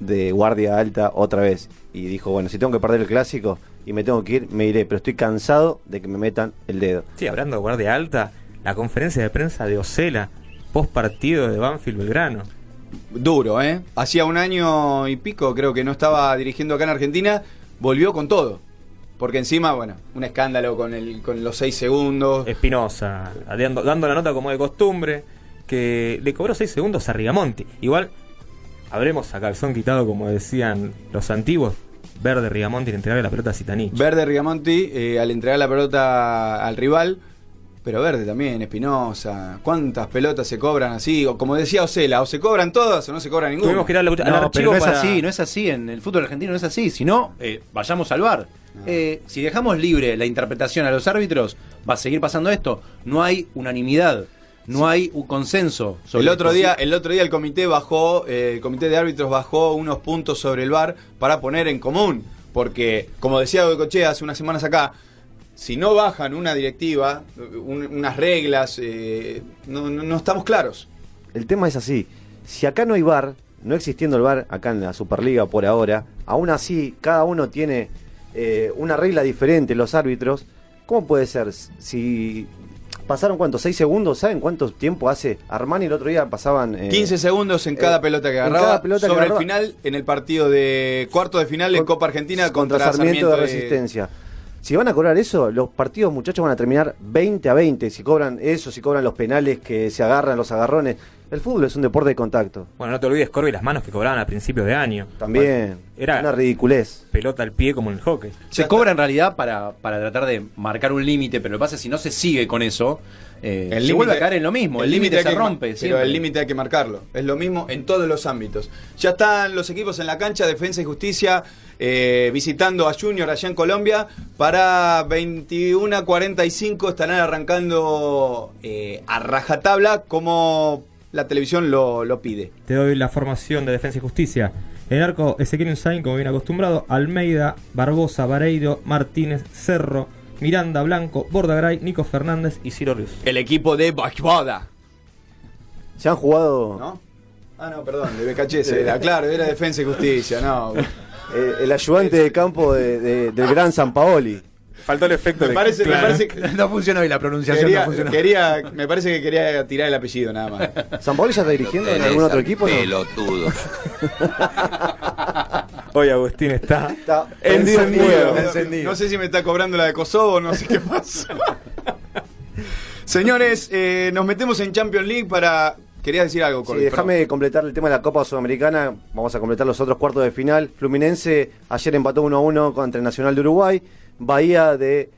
E: de guardia alta otra vez. Y dijo, bueno, si tengo que perder el clásico y me tengo que ir, me iré, pero estoy cansado de que me metan el dedo.
C: Sí, hablando de guardia alta, la conferencia de prensa de Ocela, post partido de Banfield Belgrano.
B: Duro, ¿eh? Hacía un año y pico, creo que no estaba dirigiendo acá en Argentina, volvió con todo. Porque encima, bueno, un escándalo con, el, con los seis segundos.
C: Espinosa, dando, dando la nota como de costumbre, que le cobró 6 segundos a Rigamonti. Igual, habremos a calzón quitado, como decían los antiguos, verde Rigamonti le entregarle la pelota a Zitanich.
B: Verde Rigamonti eh, al entregar la pelota al rival, pero Verde también, Espinosa. ¿Cuántas pelotas se cobran así? O como decía Ocela, o se cobran todas o no se cobra ninguna.
C: Tuvimos que ir al, al
D: No, pero no es
C: para-
D: así, no es así. En el fútbol argentino no es así. Si no, eh, vayamos al bar. Eh, si dejamos libre la interpretación a los árbitros, va a seguir pasando esto. No hay unanimidad, no hay un consenso. sobre
B: El otro
D: esto.
B: día, el otro día el comité bajó, eh, el comité de árbitros bajó unos puntos sobre el VAR para poner en común, porque como decía Goicochea hace unas semanas acá, si no bajan una directiva, un- unas reglas, eh, no, no- no estamos claros.
E: El tema es así. Si acá no hay VAR, no existiendo el VAR acá en la Superliga por ahora, aún así cada uno tiene eh, una regla diferente, los árbitros. ¿Cómo puede ser? Si pasaron cuántos, seis segundos, ¿saben cuánto tiempo hace? Armani el otro día pasaban... eh,
B: 15 segundos en cada
E: eh,
B: pelota que
E: en
B: agarraba,
E: cada pelota que
B: sobre
E: agarraba.
B: el final en el partido de cuarto de final en Copa Argentina
E: contra,
B: contra,
E: Sarmiento, de Resistencia. Si van a cobrar eso, los partidos muchachos van a terminar 20 a 20. Si cobran eso, si cobran los penales que se agarran, los agarrones. El fútbol es un deporte de contacto.
C: Bueno, no te olvides, Corby, las manos que cobraban a principios de año.
E: También.
C: Era
E: Una ridiculez.
C: pelota al pie como en el hockey.
D: Se cobra en realidad para, para tratar de marcar un límite, pero lo que pasa es que si no se sigue con eso, eh, se vuelve a caer en lo mismo. El límite se
B: que-
D: rompe.
B: Pero
D: siempre.
B: el límite hay que marcarlo. Es lo mismo en todos los ámbitos. Ya están los equipos en la cancha, Defensa y Justicia, eh, visitando a Junior allá en Colombia. Para 21.45 estarán arrancando eh, a rajatabla como la televisión lo, lo pide.
C: Te doy la formación de Defensa y Justicia. En el arco, Ezequiel Unzain, como bien acostumbrado. Almeida, Barbosa, Vareiro, Martínez, Cerro, Miranda, Blanco, Bordagray, Nico Fernández y Ciro Rios.
B: El equipo de Bachbada.
E: Se han jugado
B: ¿No? Ah, no, perdón, de BKHS era, claro, era Defensa y Justicia, no.
E: eh, el ayudante de campo de- de- del gran San Paoli.
C: Faltó el efecto
B: Me parece, me parece que
D: No funciona hoy la pronunciación.
B: quería,
D: no funciona.
B: quería- me parece que quería tirar el apellido nada más.
E: ¿San Paoli ya está dirigiendo en algún otro equipo? No?
C: Hoy Agustín está,
E: Está
C: encendido.
E: encendido.
B: No, no sé si me está cobrando la de Kosovo, no sé qué pasa. Señores, eh, nos metemos en Champions League para. Querías decir algo,
E: Sí,
B: Corby,
E: déjame completar el tema de la Copa Sudamericana. Vamos a completar los otros cuartos de final. Fluminense ayer empató 1 a 1 contra el Nacional de Uruguay. Bahía de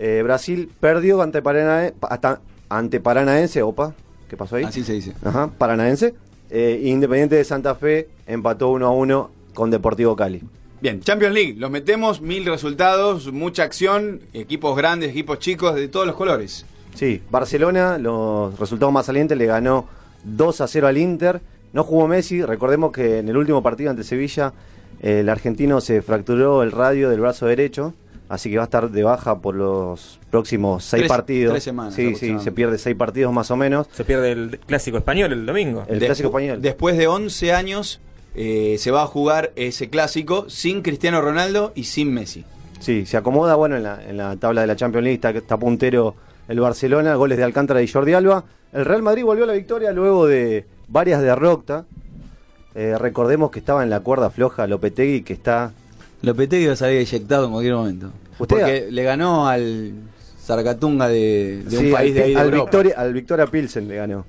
E: Eh, Brasil perdió ante, Paranae- hasta- ante Paranaense, opa, ¿qué pasó ahí?
B: Así se dice.
E: Ajá, Paranaense. Eh, Independiente de Santa Fe empató 1 a 1 con Deportivo Cali.
B: Bien, Champions League, los metemos, mil resultados, mucha acción, equipos grandes, equipos chicos, de todos los colores.
E: Sí, Barcelona, los resultados más salientes, le ganó 2 a 0 al Inter. No jugó Messi, recordemos que en el último partido ante Sevilla, el argentino se fracturó el radio del brazo derecho, así que va a estar de baja por los próximos seis
B: Tres-
E: partidos.
B: tres semanas
E: Sí, sí, se pierde seis partidos más o menos.
C: Se pierde el clásico español el domingo.
E: El
B: Despu-
E: clásico español.
B: Después de 11 años eh, se va a jugar ese clásico sin Cristiano Ronaldo y sin Messi.
E: Sí, se acomoda bueno en la, en la tabla de la Champions League, está, está puntero el Barcelona, goles de Alcántara y Jordi Alba. El Real Madrid volvió a la victoria luego de varias derrotas. Eh, recordemos que estaba en la cuerda floja Lopetegui, que está...
K: Lopetegui va a salir eyectado en cualquier momento.
E: Usted-
K: Porque le ganó al Zarcatunga de, de
E: Sí,
K: un país
E: al,
K: de ahí de
E: al
K: Europa.
E: Victoria, al Victoria Pilsen le ganó.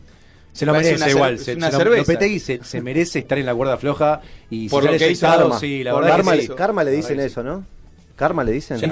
D: Se lo merece
B: una
D: igual. Se,
B: una
D: se lo-
B: cerveza.
D: Lopetegui se, se merece estar en la cuerda floja y
B: Por
D: si
B: lo que hizo Karma.
D: sí, la
B: Por
D: verdad
E: Karma,
D: que
E: le-
D: sí.
E: Karma le
B: La
E: dicen eso, ¿no? Karma le dicen.
B: En-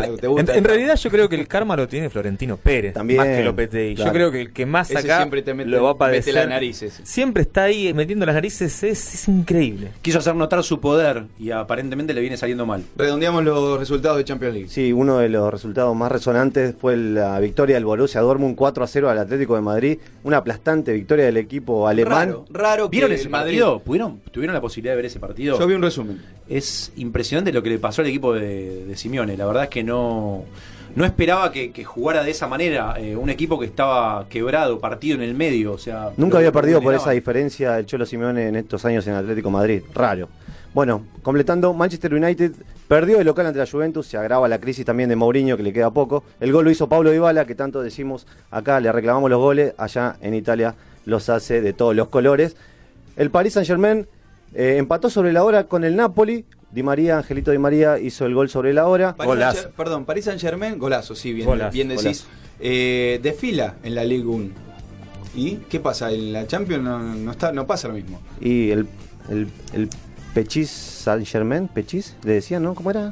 C: En, realidad yo creo que el karma lo tiene Florentino Pérez,
E: También,
C: más que Lopetegui.
E: claro.
C: Yo creo que el que más
B: Ese
C: acá
B: siempre te mete-
C: lo va a
B: mete
C: padecer.
B: las narices.
C: Siempre está ahí metiendo las narices, es, es increíble.
D: Quiso hacer notar su poder y aparentemente le viene saliendo mal.
B: Redondeamos los resultados de Champions League.
E: Sí, uno de los resultados más resonantes fue la victoria del Borussia Dortmund 4 a 0 al Atlético de Madrid. Una aplastante victoria del equipo alemán.
B: Raro, raro
D: ¿Vieron
B: que
D: ese
B: el Madrid-
D: partido? ¿Pudieron, ¿Tuvieron la posibilidad de ver ese partido?
B: Yo vi un resumen.
D: Es impresionante lo que le pasó al equipo de, de Simeone. La verdad es que no, no esperaba que, que jugara de esa manera. Eh, un equipo que estaba quebrado, partido en el medio. O sea,
E: Nunca había perdido por esa diferencia el Cholo Simeone en estos años en Atlético Madrid. Raro. Bueno, completando, Manchester United perdió el local ante la Juventus, se agrava la crisis también de Mourinho, que le queda poco. El gol lo hizo Pablo Dybala, que tanto decimos acá, le reclamamos los goles, allá en Italia los hace de todos los colores. El Paris Saint-Germain eh, empató sobre la hora con el Napoli. Di María, Angelito Di María hizo el gol sobre la hora.
B: París Saint- perdón, París Saint Germain, golazo, sí, bien,
E: Golazo,
B: bien decís.
E: golazo.
B: Eh, desfila en la Ligue 1. ¿Y qué pasa? En la Champions no, no está, no pasa lo mismo.
E: Y el, el, el Pechis Saint-Germain, Pechis, le decían, ¿no? ¿Cómo era?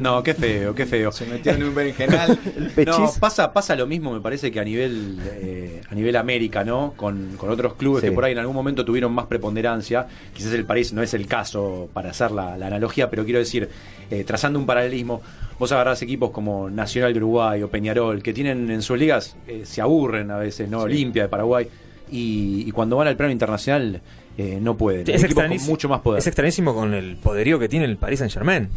D: No, qué feo, qué feo.
B: Se metió en un berenjenal.
E: El Pechis.
D: No, pasa, pasa lo mismo, me parece que a nivel eh, a nivel América, ¿no? Con, con otros clubes
E: Sí.
D: que por ahí en algún momento tuvieron más preponderancia. Quizás el París no es el caso para hacer la, la analogía, pero quiero decir, eh, trazando un paralelismo, vos agarrás equipos como Nacional de Uruguay o Peñarol, que tienen en sus ligas, eh, se aburren a veces, ¿no? Olimpia de Paraguay, y, y cuando van al plano internacional eh, no pueden.
C: Es,
D: equipos con
C: extrañis-
D: mucho más poder.
C: es extrañísimo con el poderío que tiene el Paris Saint Germain.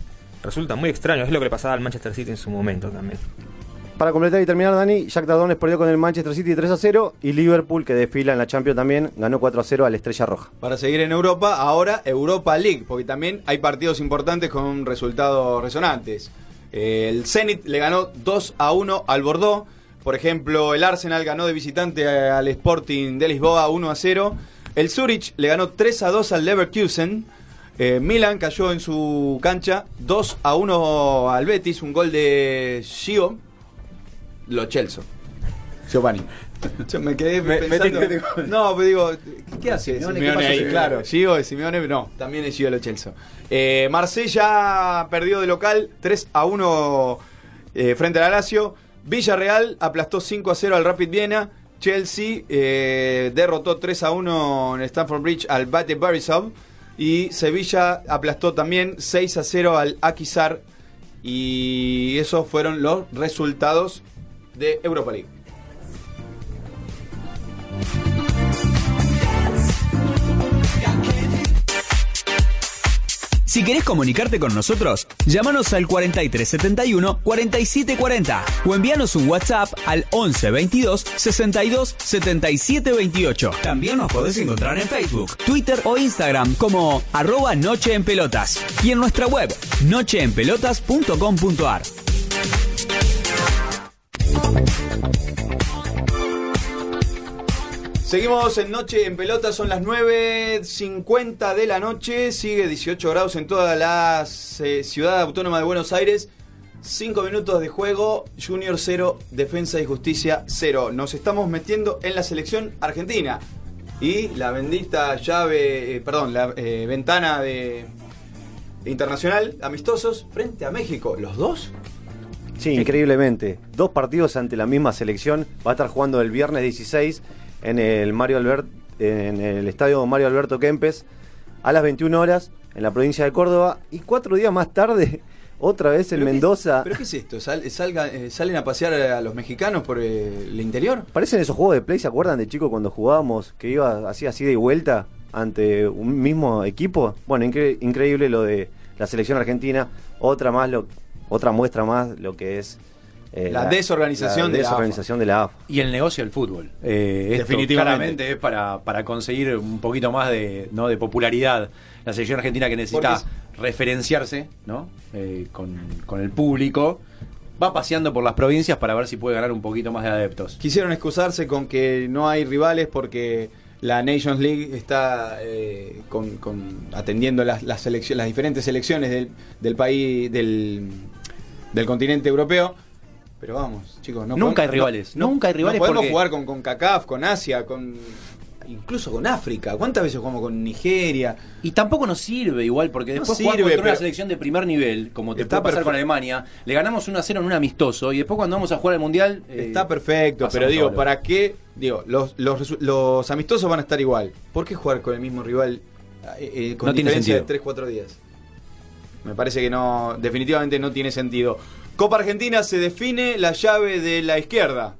C: Resulta muy extraño, es lo que le pasaba al Manchester City en su momento también.
E: Para completar y terminar, Dani, Jack Tardones perdió con el Manchester City 3 a 0 y Liverpool, que desfila en la Champions también, ganó 4 a 0 a la Estrella Roja.
B: Para seguir en Europa, ahora Europa League, porque también hay partidos importantes con resultados resonantes. Eh, el Zenit le ganó 2 a 1 al Bordeaux. Por ejemplo, el Arsenal ganó de visitante al Sporting de Lisboa 1 a 0. El Zurich le ganó 3 a 2 al Leverkusen. Eh, Milan cayó en su cancha 2 a 1 al Betis, un gol de Gio. Lo Chelsea. Giovanni. Yo me quedé
C: Me-
B: pensando.
C: metiste-
B: no, pero digo, ¿qué hace
D: Simeone,
B: Simeone,
D: ¿qué pasó,
B: ahí? Claro, Gio de Simeone, no, también es Gio Lo Chelsea. Eh, Marsella perdió de local 3 a 1 eh, frente al Lazio. Villarreal aplastó 5 a 0 al Rapid Viena. Chelsea eh, derrotó 3 a 1 en Stamford Bridge al Bate Borisov. Y Sevilla aplastó también 6 a 0 al Akisar. Y esos fueron los resultados de Europa League.
A: Si querés comunicarte con nosotros, llámanos al 4371 4740 o envíanos un WhatsApp al 11 22 62 77 28. También nos podés encontrar en Facebook, Twitter o Instagram como arroba Noche en Pelotas y en nuestra web nocheenpelotas.com.ar.
B: Seguimos en Noche en Pelota, son las 9.50 de la noche, sigue 18 grados en toda la eh, ciudad autónoma de Buenos Aires. 5 minutos de juego, Junior 0, Defensa y Justicia 0. Nos estamos metiendo en la selección argentina. Y la bendita llave, eh, perdón, la eh, ventana de internacional, amistosos, frente a México. ¿Los dos?
E: Sí, increíblemente. Dos partidos ante la misma selección. Va a estar jugando el viernes 16 en el Mario Albert, en el estadio Mario Alberto Kempes a las 21 horas en la provincia de Córdoba y cuatro días más tarde otra vez en
B: ¿Pero qué-
E: Mendoza.
B: ¿Pero qué es esto? Sal- salga- eh, ¿Salen a pasear a los mexicanos por eh, el interior?
E: Parecen esos juegos de play, ¿se acuerdan de chico cuando jugábamos que iba así así de vuelta ante un mismo equipo? Bueno, incre- increíble lo de la selección argentina, otra más lo otra muestra más lo que es eh,
B: La desorganización de la
E: desorganización de la AFA.
D: Y el negocio del fútbol. Eh, esto
B: Definitivamente.
D: Es para, para conseguir un poquito más de, ¿no? de popularidad. La selección argentina que necesita referenciarse ¿no? Eh, con, con el público. Va paseando por las provincias para ver si puede ganar un poquito más de adeptos.
B: Quisieron excusarse con que no hay rivales porque la Nations League está eh, con, con- atendiendo las, las, las diferentes selecciones del, del país, del, del continente europeo. Pero vamos, chicos, no
D: Nunca
B: podemos-
D: hay rivales, nunca hay rivales
B: No podemos
D: porque-
B: jugar con, con CACAF, con Asia, con incluso con África. ¿Cuántas veces jugamos con Nigeria?
D: Y tampoco nos sirve igual, porque
B: No
D: después
B: sirve,
D: jugar contra una selección de primer nivel, como te puede pasar
B: perfecto.
D: con Alemania, le ganamos 1 a 0 en un amistoso, y después cuando vamos a jugar al Mundial... eh,
B: Está perfecto, pero digo,
D: solo.
B: ¿para qué? Digo, los, los, los amistosos van a estar igual. ¿Por qué jugar con el mismo rival eh, eh, con
D: No tiene
B: diferencia
D: sentido.
B: de 3-4 días? Me parece que no, definitivamente no tiene sentido. Copa Argentina se define la llave de la izquierda.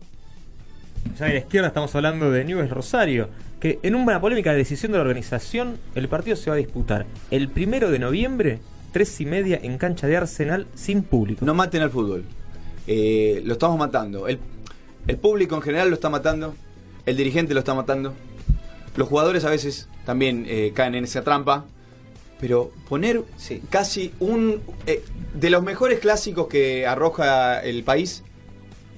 C: Ya a la izquierda estamos hablando de Newell's Rosario, que en una polémica de decisión de la organización, el partido se va a disputar el primero de noviembre, tres y media, en cancha de Arsenal, sin público.
B: No maten al fútbol. Eh, lo estamos matando. El, el público en general lo está matando. El dirigente lo está matando. Los jugadores a veces también eh, caen en esa trampa. Pero poner casi un... eh, de los mejores clásicos que arroja el país,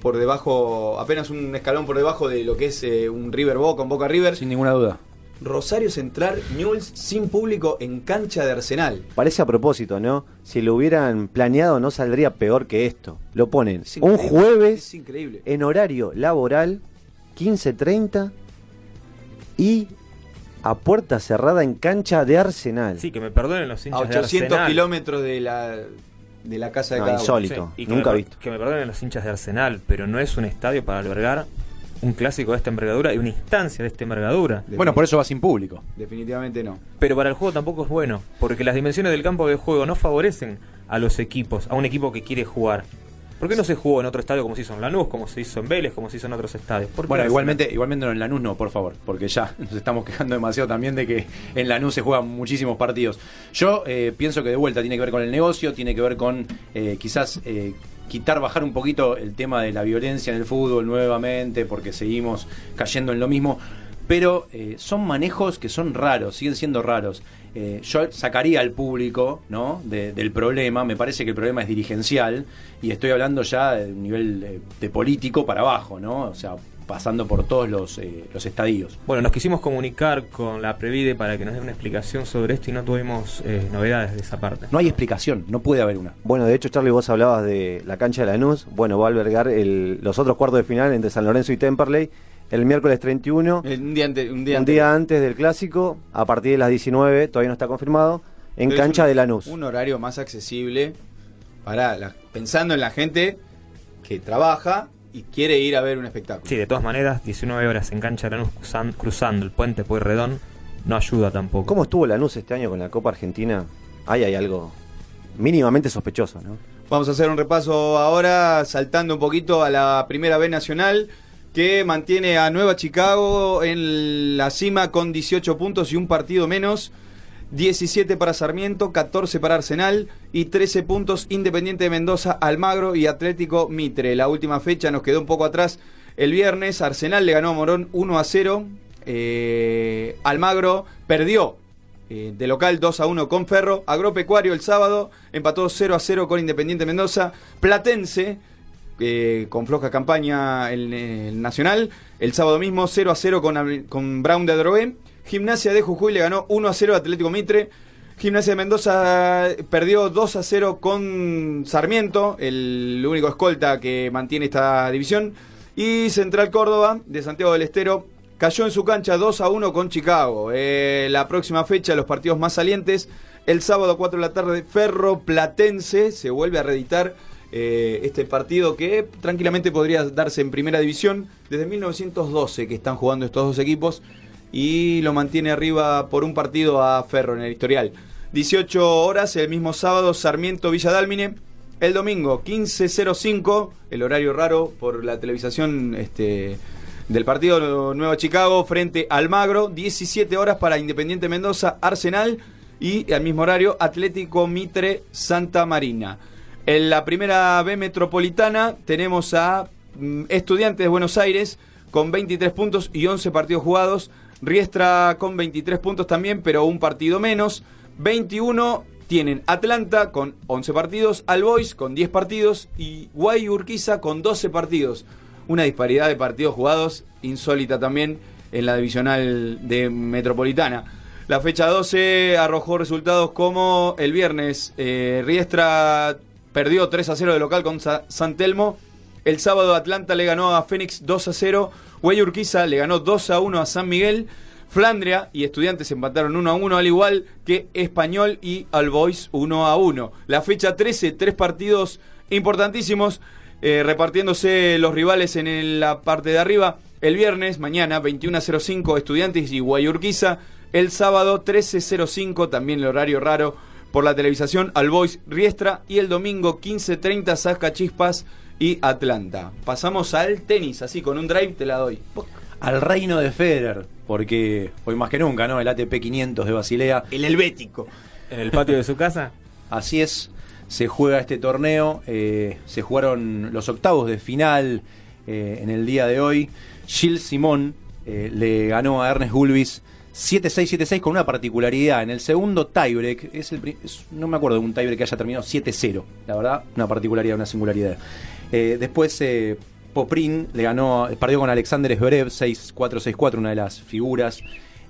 B: por debajo, apenas un escalón por debajo de lo que es eh, un River Boca, un Boca River.
D: Sin ninguna duda.
B: Rosario Central, Newell's sin público en cancha de Arsenal.
E: Parece a propósito, ¿no? Si lo hubieran planeado no saldría peor que esto. Lo ponen
B: Es
E: un jueves
B: Es increíble.
E: en horario laboral, 15.30 y a puerta cerrada en cancha de Arsenal.
C: Sí, que me perdonen los
B: A
C: hinchas de
B: 800
C: Arsenal.
B: kilómetros de la, de la casa de
E: No,
B: cada uno.
E: insólito.
C: Sí, y que
E: Nunca
C: me,
E: visto.
C: Que me perdonen los hinchas de Arsenal, pero no es un estadio para albergar un clásico de esta envergadura y una instancia de esta envergadura.
D: Bueno, por eso va sin público.
B: Definitivamente no.
C: Pero para el juego tampoco es bueno, porque las dimensiones del campo de juego no favorecen a los equipos, a un equipo que quiere jugar. ¿Por qué no se jugó en otro estadio como se hizo en Lanús, como se hizo en Vélez, como se hizo en otros estadios? ¿Por qué
D: Bueno, igualmente, igualmente no en Lanús no, por favor, porque ya nos estamos quejando demasiado también de que en Lanús se juegan muchísimos partidos. Yo eh, pienso que de vuelta tiene que ver con el negocio, tiene que ver con eh, quizás eh, quitar, bajar un poquito el tema de la violencia en el fútbol nuevamente, porque seguimos cayendo en lo mismo. Pero eh, son manejos que son raros, siguen siendo raros. Eh, yo sacaría al público ¿no? de- del problema, me parece que el problema es dirigencial, y estoy hablando ya de un nivel de político para abajo, ¿no? O sea, pasando por todos los, eh, los estadios.
C: Bueno, nos quisimos comunicar con la Previde para que nos dé una explicación sobre esto y no tuvimos eh, novedades de esa parte.
D: No hay explicación, no puede haber una.
E: Bueno, de hecho, Charlie, vos hablabas de la cancha de Lanús. Bueno, va a albergar el- los otros cuartos de final entre San Lorenzo y Temperley el miércoles 31,
B: Eh, Un día, ante- un día,
E: un
B: antes.
E: día antes del clásico, a partir de las 19, todavía no está confirmado, en
B: Pero
E: cancha
B: un-
E: de Lanús.
B: Un horario más accesible para la- pensando en la gente que trabaja y quiere ir a ver un espectáculo.
C: Sí, de todas maneras, 19 horas en cancha de Lanús cruzan- cruzando el puente Pueyrredón no ayuda tampoco.
E: ¿Cómo estuvo Lanús este año con la Copa Argentina? Ahí hay algo mínimamente sospechoso, ¿no?
B: Vamos a hacer un repaso ahora, saltando un poquito a la primera B nacional, que mantiene a Nueva Chicago en la cima con 18 puntos y un partido menos. 17 para Sarmiento, 14 para Arsenal y 13 puntos Independiente de Mendoza, Almagro y Atlético Mitre. La última fecha nos quedó un poco atrás el viernes. Arsenal le ganó a Morón 1 a 0. Eh, Almagro perdió eh, de local 2 a 1 con Ferro. Agropecuario el sábado empató 0 a 0 con Independiente Mendoza. Platense eh, con floja campaña en el Nacional. El sábado mismo 0 a 0 con, con Brown de Adrogué. Gimnasia de Jujuy le ganó 1 a 0 a Atlético Mitre. Gimnasia de Mendoza perdió 2 a 0 con Sarmiento, el único escolta que mantiene esta división. Y Central Córdoba de Santiago del Estero cayó en su cancha 2 a 1 con Chicago. Eh, la próxima fecha, los partidos más salientes. El sábado 4 de la tarde, Ferro Platense se vuelve a reeditar eh, este partido que tranquilamente podría darse en primera división desde 1912 que están jugando estos dos equipos y lo mantiene arriba por un partido a Ferro en el historial. 18 horas el mismo sábado Sarmiento Villa Dálmine. El domingo 15.05, el horario raro por la televisación este, del partido Nueva Chicago frente al Magro. 17 horas para Independiente Mendoza, Arsenal y al mismo horario Atlético Mitre Santa Marina. En la primera B metropolitana tenemos a mm, Estudiantes de Buenos Aires con 23 puntos y 11 partidos jugados. Riestra con 23 puntos también, pero un partido menos. 21 tienen Atlanta con 11 partidos, Albois con 10 partidos y Guay Urquiza con 12 partidos. Una disparidad de partidos jugados insólita también en la divisional de Metropolitana. La fecha 12 arrojó resultados como el viernes eh, Riestra perdió 3 a 0 de local con Sa- San Telmo. El sábado Atlanta le ganó a Fénix 2 a 0. Güey Urquiza le ganó 2 a 1 a San Miguel. Flandria y Estudiantes empataron 1 a 1, al igual que Español y Albois 1 a 1. La fecha 13, tres partidos importantísimos, eh, repartiéndose los rivales en el- la parte de arriba. El viernes, mañana, 21 a 05, Estudiantes y Guayurquiza. El sábado, 13.05, también el horario raro por la televisación, Albois Riestra. Y el domingo, 15.30, Sasca Chispas y Atlanta. Pasamos al tenis, así con un drive te la doy.
D: Al reino de Federer, porque hoy más que nunca, ¿no? El ATP 500 de Basilea.
B: El helvético.
C: En el patio de su casa.
D: Así es, se juega este torneo, eh, se jugaron los octavos de final eh, en el día de hoy. Gilles Simón eh, le ganó a Ernest Gulbis 7-6-7-6 con una particularidad. En el segundo tiebreak, es el, es- no me acuerdo de un tiebreak que haya terminado 7-0. La verdad, una particularidad, una singularidad. Eh, después eh, Poprin le ganó, perdió con Alexander Zverev 6-4-6-4, una de las figuras.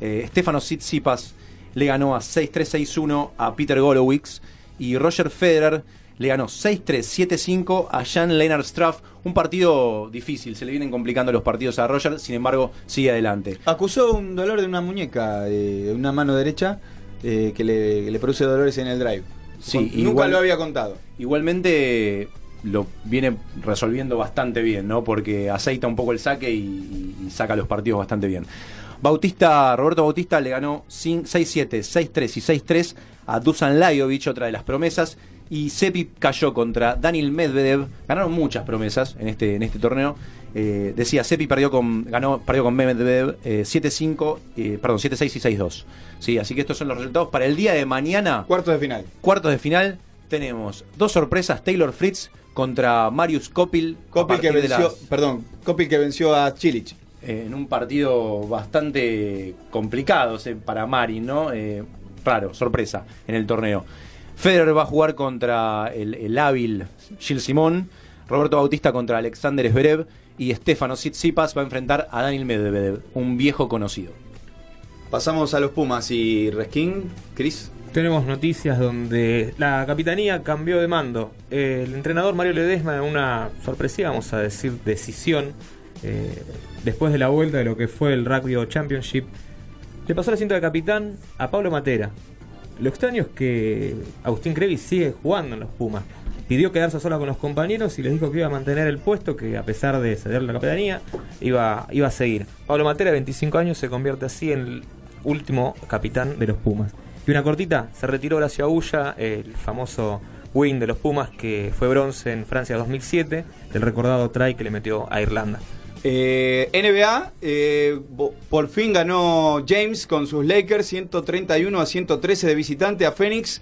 D: Eh, Stefano Tsitsipas le ganó a 6-3-6-1 a Peter Golowicz y Roger Federer le ganó 6-3-7-5 a Jan Lennart Straff. Un partido difícil, se le vienen complicando los partidos a Roger, sin embargo, sigue adelante.
B: Acusó un dolor de una muñeca, de una mano derecha, eh, que le, que le produce dolores en el drive.
D: Sí,
B: Nunca
D: igual-
B: lo había contado.
D: Igualmente lo viene resolviendo bastante bien, ¿no? Porque aceita un poco el saque y, y saca los partidos bastante bien. Bautista, Roberto Bautista le ganó 5 6-7, 6-3 y 6-3 a Dusan Lajovic, otra de las promesas. Y Sepi cayó contra Daniel Medvedev. Ganaron muchas promesas en este, en este torneo. Eh, decía, Sepi perdió con, ganó, perdió con Medvedev eh, 7-5, eh, perdón, 7-6 y 6-2. Sí, así que estos son los resultados para el día de mañana.
B: Cuartos de final.
D: Cuartos de final tenemos dos sorpresas, Taylor Fritz contra Marius Kopil. a
B: Copil que venció,
D: las-
B: perdón, Copil que venció a Chilich.
D: eh, en un partido bastante complicado sea, para Mari, ¿no? Eh, raro, sorpresa en el torneo. Federer va a jugar contra el, el hábil Gilles Simón, Roberto Bautista contra Alexander Zverev y Stefano Tsitsipas va a enfrentar a Daniel Medvedev, un viejo conocido.
B: Pasamos a los Pumas y Reskin, Chris.
C: Tenemos noticias donde la capitanía cambió de mando. El entrenador Mario Ledesma, en una sorpresiva, vamos a decir, decisión, eh, después de la vuelta de lo que fue el Rugby Championship, le pasó el asiento de capitán a Pablo Matera. Lo extraño es que Agustín Crevi sigue jugando en los Pumas. Pidió quedarse sola con los compañeros y les dijo que iba a mantener el puesto, que a pesar de ceder la capitanía, iba, iba a seguir. Pablo Matera, 25 años, se convierte así en el último capitán de los Pumas. Y una cortita, se retiró Horacio Agulla, el famoso wing de los Pumas que fue bronce en Francia 2007, del recordado try que le metió a Irlanda.
B: Eh, NBA, eh, por fin ganó James con sus Lakers 131 a 113 de visitante a Phoenix,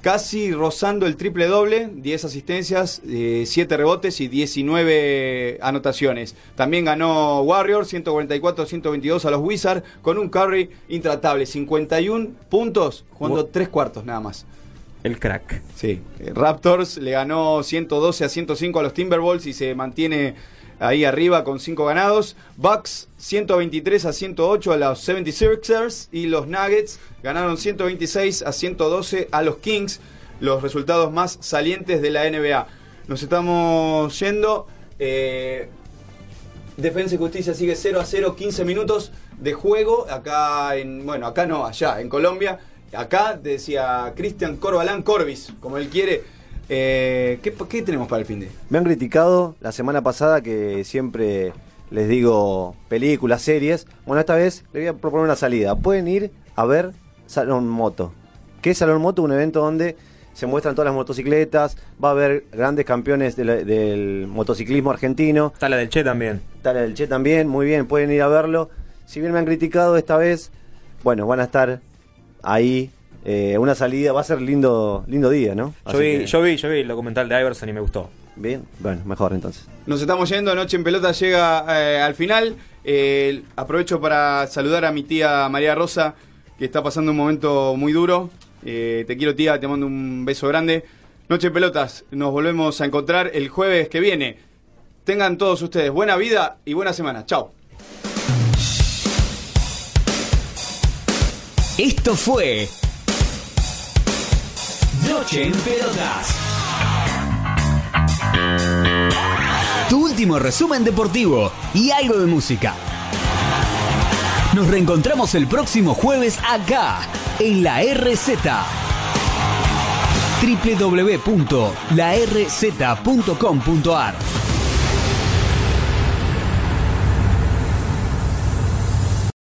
B: casi rozando el triple doble, 10 asistencias, 7 rebotes y 19 anotaciones. También ganó Warriors 144 a 122 a los Wizards con un Curry intratable, 51 puntos, jugando 3 cuartos nada más.
C: El crack.
B: Sí. Eh, Raptors le ganó 112 a 105 a los Timberwolves y se mantiene ahí arriba con 5 ganados. Bucks 123 a 108 a los 76ers y los Nuggets ganaron 126 a 112 a los Kings, los resultados más salientes de la NBA. Nos estamos yendo. eh, Defensa y Justicia sigue 0 a 0, 15 minutos de juego. Acá en, bueno, acá no, allá, en Colombia. Acá decía Cristian Corbalán Corbis, como él quiere. Eh, ¿qué, qué tenemos para el fin de?
E: Me han criticado la semana pasada que siempre les digo películas, series. Bueno, esta vez les voy a proponer una salida. Pueden ir a ver Salón Moto. ¿Qué es Salón Moto? Un evento donde se muestran todas las motocicletas, va a haber grandes campeones de la- del motociclismo argentino.
C: Está la del Che también.
E: Está la del Che también, muy bien, pueden ir a verlo. Si bien me han criticado esta vez, bueno, van a estar ahí. Eh, una salida, va a ser lindo lindo día, ¿no?
C: Yo vi,
E: que-
C: yo vi, yo vi el documental de Iverson y me gustó.
E: Bien, bueno, mejor entonces.
B: Nos estamos yendo, Noche en Pelota llega eh, al final. Eh, aprovecho para saludar a mi tía María Rosa, que está pasando un momento muy duro. Eh, te quiero tía, te mando un beso grande. Noche en Pelotas, nos volvemos a encontrar el jueves que viene. Tengan todos ustedes buena vida y buena semana. Chao.
A: Esto fue En Pelotas. Tu último resumen deportivo y algo de música. Nos reencontramos el próximo jueves acá, en la RZ. www.larz.com.ar